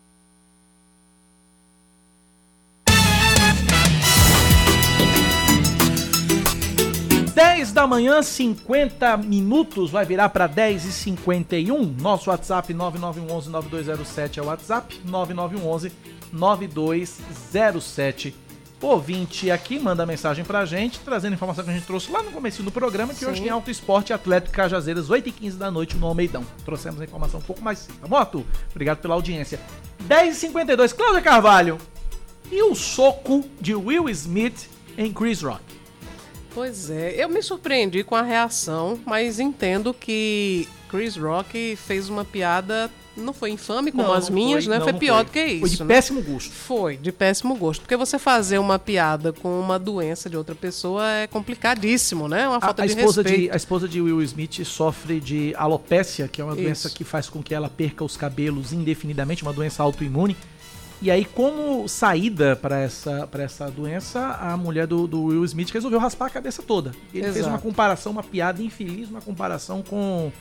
10 da manhã, 50 minutos, vai virar para 10 e 51. Nosso WhatsApp 9911-9207 é o WhatsApp, 9911-9207. Ouvinte aqui manda mensagem pra gente, trazendo informação que a gente trouxe lá no começo do programa, que Sim. hoje tem Auto Esporte Atlético Cajazeiras, 8 e 15 da noite no Almeidão. Trouxemos a informação um pouco mais cedo, tá bom, Arthur? Obrigado pela audiência. 10 e 52 Cláudia Carvalho. E o soco de Will Smith em Chris Rock? Pois é, eu me surpreendi com a reação, mas entendo que Chris Rock fez uma piada, não foi infame como Não, as minhas, foi, né? não, foi pior foi. do que isso. Foi de né? péssimo gosto. Foi, de péssimo gosto. Porque você fazer uma piada com uma doença de outra pessoa é complicadíssimo, né? Uma A, falta a de esposa de, respeito. a esposa de Will Smith sofre de alopécia, que é uma Isso. doença que faz com que ela perca os cabelos indefinidamente, uma doença autoimune. E aí, como saída para essa, pra essa doença, a mulher do, do Will Smith resolveu raspar a cabeça toda. Ele fez Exato. uma comparação, uma piada infeliz, uma comparação com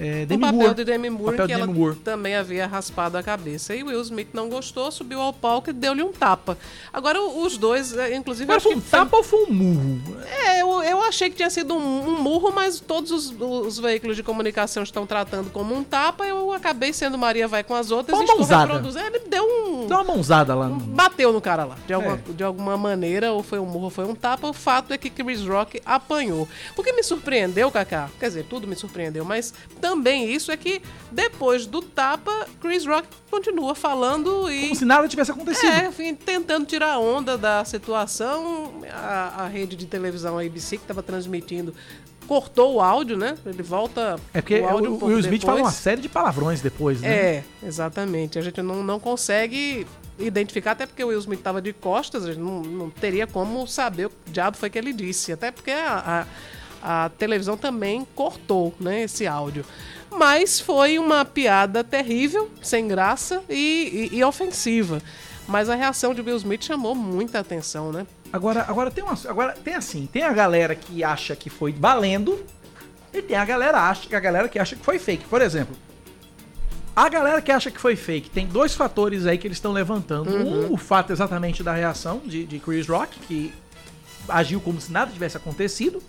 é, o Demi papel Moore. de Demi Moore, papel que de ela Demi Moore. também havia raspado a cabeça. E Will Smith não gostou, subiu ao palco e deu-lhe um tapa. Agora, os dois, é, inclusive... Agora foi um tapa ou foi um murro? É, eu, eu achei que tinha sido um, um murro, mas todos os, os veículos de comunicação estão tratando como um tapa. Eu acabei sendo Maria vai com as outras Uma e estou mãozada. reproduzindo. Ele deu um... Deu uma mãozada lá. No... Bateu no cara lá, de alguma, É. de alguma maneira, ou foi um murro ou foi um tapa. O fato é que Chris Rock apanhou. O que me surpreendeu, Kaká, quer dizer, tudo me surpreendeu, mas também isso é que depois do tapa, Chris Rock continua falando e. Como se nada tivesse acontecido. É, enfim, tentando tirar onda da situação. A, a rede de televisão ABC, que estava transmitindo cortou o áudio, né? Ele volta É porque o áudio o, Will Smith fala depois. uma série de palavrões depois, né? É, exatamente. A gente não, não consegue identificar, até porque o Will Smith estava de costas, a gente não, não teria como saber o que diabo foi que ele disse. Até porque a, a, a televisão também cortou né, esse áudio. Mas foi uma piada terrível, sem graça e, e- e ofensiva. Mas a reação de Will Smith chamou muita atenção, né? Agora, agora tem uma, agora tem assim, tem a galera que acha que foi valendo e tem a galera acha, a galera que acha que foi fake. Por exemplo, a galera que acha que foi fake tem dois fatores aí que eles estão levantando. Um, o fato exatamente da reação de, de Chris Rock, que agiu como se nada tivesse acontecido.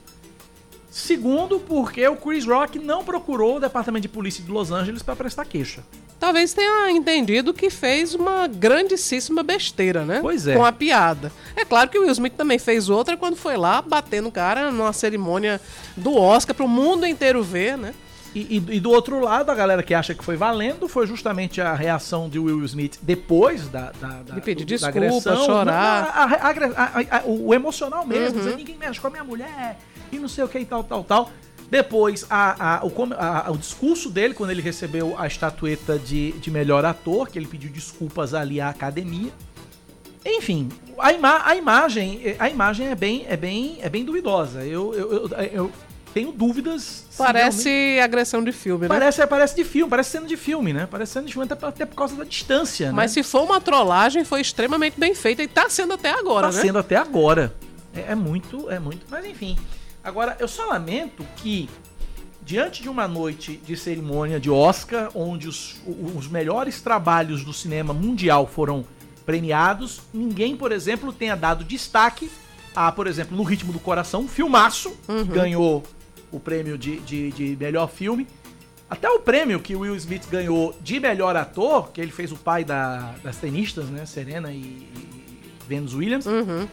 Segundo, porque o Chris Rock não procurou o departamento de polícia de Los Angeles para prestar queixa. Talvez tenha entendido que fez uma grandíssima besteira, né? Pois é. Com a piada. É claro que o Will Smith também fez outra quando foi lá bater no cara numa cerimônia do Oscar para o mundo inteiro ver, né? E, e- e do outro lado, a galera que acha que foi valendo foi justamente a reação de Will Smith depois da, da, da De pedir do- da desculpa, chorar. A- a- a- o emocional mesmo, Uhum. dizer, ninguém mexe com a minha mulher e não sei o que e tal, tal, tal. Depois, a, a- o, a- o discurso dele, quando ele recebeu a estatueta de, de melhor ator, que ele pediu desculpas ali à academia. Enfim, a, ima a imagem, a imagem é bem, é bem, é bem duvidosa. Eu, eu, eu, eu tenho dúvidas. Parece realmente- agressão de filme, né? Parece, parece de filme, parece cena de filme, né? Parece cena de filme até, até por causa da distância, Mas né? se for uma trollagem, foi extremamente bem feita e tá sendo até agora, tá né? sendo até agora. É, é muito, é muito. Mas enfim. Agora, eu só lamento que, diante de uma noite de cerimônia de Oscar, onde os, os melhores trabalhos do cinema mundial foram premiados, ninguém, por exemplo, tenha dado destaque a, por exemplo, No Ritmo do Coração, um filmaço, Uhum. que ganhou o prêmio de, de, de melhor filme. Até o prêmio que Will Smith ganhou de melhor ator, que ele fez o pai da- das tenistas, né? Serena e, e Venus Williams. Uhum.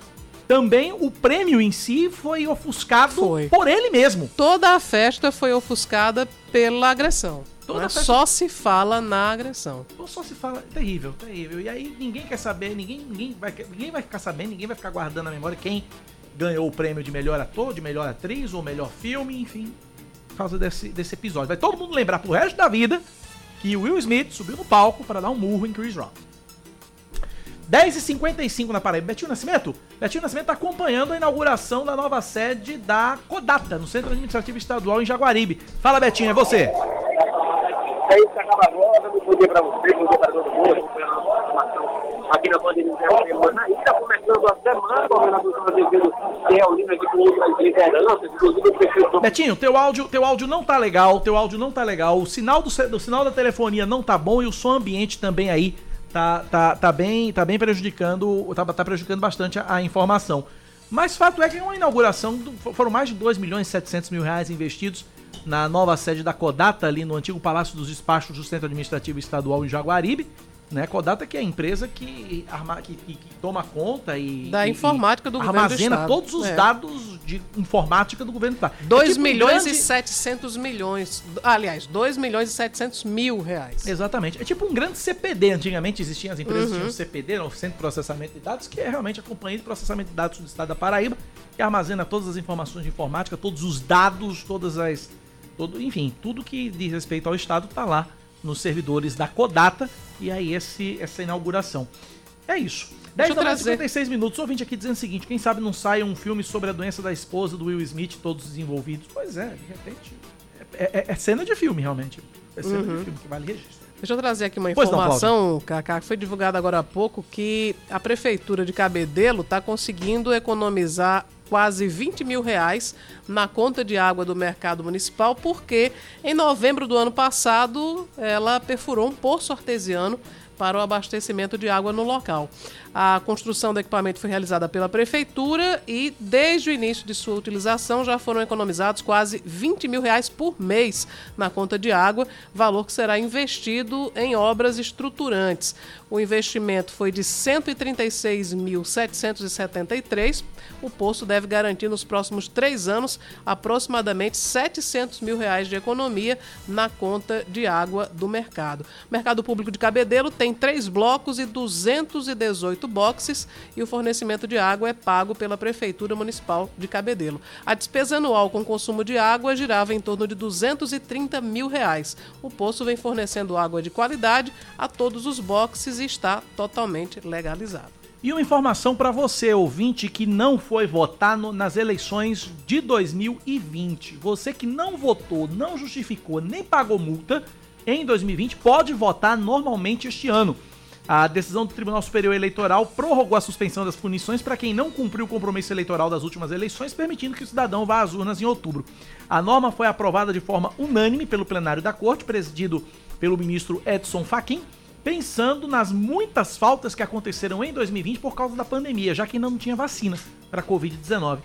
Também o prêmio em si foi ofuscado Foi. por ele mesmo. Toda a festa foi ofuscada pela agressão. Toda né? festa- Só se fala na agressão. Só se fala, terrível, terrível. E aí ninguém quer saber, ninguém, ninguém, vai, ninguém vai ficar sabendo, ninguém vai ficar guardando na memória quem ganhou o prêmio de melhor ator, de melhor atriz ou melhor filme, enfim, por causa desse, desse episódio. Vai todo mundo lembrar pro resto da vida que o Will Smith subiu no palco para dar um murro em Chris Rock. 10h55 na Paraíba. Betinho Nascimento? Betinho Nascimento está acompanhando a inauguração da nova sede da Codata, no Centro Administrativo Estadual em Jaguaribe. Fala, Betinho, é você. É isso, Cacá Barbosa. Bom dia para você, bom dia para todo mundo. Aqui na Band Semana. Começando a semana, o governador reunindo aqui com outras lideranças, inclusive o prefeito Betinho, teu áudio, teu áudio não tá legal, teu áudio não tá legal, o sinal do, do sinal da telefonia não tá bom e o som ambiente também aí tá, tá, tá bem, tá bem prejudicando, tá, tá prejudicando bastante a, a informação. Mas fato é que é uma inauguração, foram mais de 2 milhões e 700 mil reais investidos na nova sede da Codata, ali no antigo Palácio dos Despachos do Centro Administrativo Estadual em Jaguaribe. Né? Codata que é a empresa que, arma, que, que- que toma conta e... Da e- informática do e governo do Armazena estado. todos os É. dados de informática do governo do estado. 2 É tipo um milhões grande- e 700 milhões. Aliás, 2 milhões e 700 mil reais. Exatamente. É tipo um grande CPD. Antigamente existiam as empresas que Uhum. tinham CPD, o Centro de Processamento de Dados, que é realmente a companhia de processamento de dados do estado da Paraíba, que armazena todas as informações de informática, todos os dados, todas as. Todo, enfim, tudo que diz respeito ao estado está lá nos servidores da Codata. E aí esse, essa inauguração. É isso. 10 eu da manhã, trazer. 56 minutos. Ouvinte aqui dizendo o seguinte: quem sabe não sai um filme sobre a doença da esposa do Will Smith, todos os envolvidos. Pois é, de repente. É, é- é cena de filme, realmente. É cena Uhum. de filme que vale registro. Deixa eu trazer aqui uma informação, Cacá, que foi divulgada agora há pouco, que a prefeitura de Cabedelo está conseguindo economizar quase 20 mil reais na conta de água do mercado municipal, porque em novembro do ano passado ela perfurou um poço artesiano para o abastecimento de água no local. A construção do equipamento foi realizada pela prefeitura e desde o início de sua utilização já foram economizados quase 20 mil reais por mês na conta de água, valor que será investido em obras estruturantes. O investimento foi de 136.773. O posto deve garantir nos próximos três anos aproximadamente 700 mil reais de economia na conta de água do mercado. O mercado público de Cabedelo tem três blocos e 218 boxes e o fornecimento de água é pago pela Prefeitura Municipal de Cabedelo. A despesa anual com consumo de água girava em torno de 230 mil reais. O poço vem fornecendo água de qualidade a todos os boxes e está totalmente legalizado. E uma informação para você, ouvinte, que não foi votar no, nas eleições de 2020. Você que não votou, não justificou, nem pagou multa em 2020, pode votar normalmente este ano. A decisão do Tribunal Superior Eleitoral prorrogou a suspensão das punições para quem não cumpriu o compromisso eleitoral das últimas eleições, permitindo que o cidadão vá às urnas em outubro. A norma foi aprovada de forma unânime pelo plenário da Corte, presidido pelo ministro Edson Fachin, pensando nas muitas faltas que aconteceram em 2020 por causa da pandemia, já que ainda não tinha vacina para a Covid-19.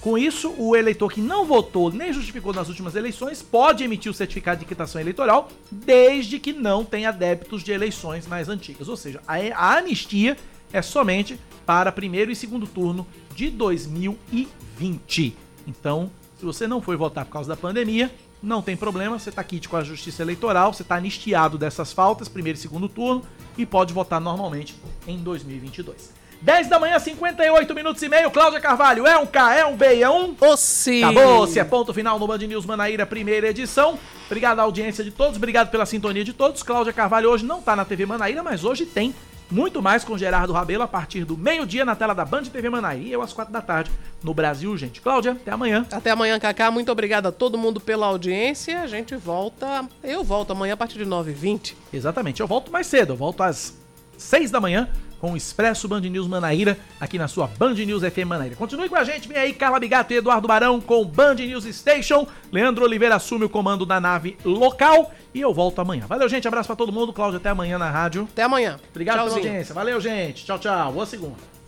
Com isso, o eleitor que não votou nem justificou nas últimas eleições pode emitir o certificado de quitação eleitoral, desde que não tenha débitos de eleições mais antigas. Ou seja, a, anistia é somente para primeiro e segundo turno de 2020. Então, se você não foi votar por causa da pandemia, não tem problema, você está quite com a Justiça Eleitoral, você está anistiado dessas faltas, primeiro e segundo turno, e pode votar normalmente em 2022. 10 da manhã, 58 minutos e meio. Cláudia Carvalho, é um K, é um B, é um. Ossi. Acabou, se é ponto final no Band News Manaíra, primeira edição. Obrigado à audiência de todos, obrigado pela sintonia de todos. Cláudia Carvalho hoje não tá na TV Manaíra, mas hoje tem muito mais com Gerardo Rabelo a partir do meio-dia na tela da Band TV Manaíra e eu às quatro da tarde no Brasil, gente. Cláudia, até amanhã. Até amanhã, Cacá. Muito obrigada a todo mundo pela audiência. A gente volta. Eu volto amanhã a partir de 9h20. Exatamente, eu volto mais cedo, eu volto às 6 da manhã com o Expresso Band News Manaíra, aqui na sua Band News FM Manaíra. Continue com a gente, vem aí Carla Bigato e Eduardo Barão com Band News Station. Leandro Oliveira assume o comando da nave local e eu volto amanhã. Valeu, gente, abraço pra todo mundo. Cláudio, até amanhã na rádio. Até amanhã. Obrigado Tchauzinho. pela audiência. Valeu, gente. Tchau, tchau. Boa segunda.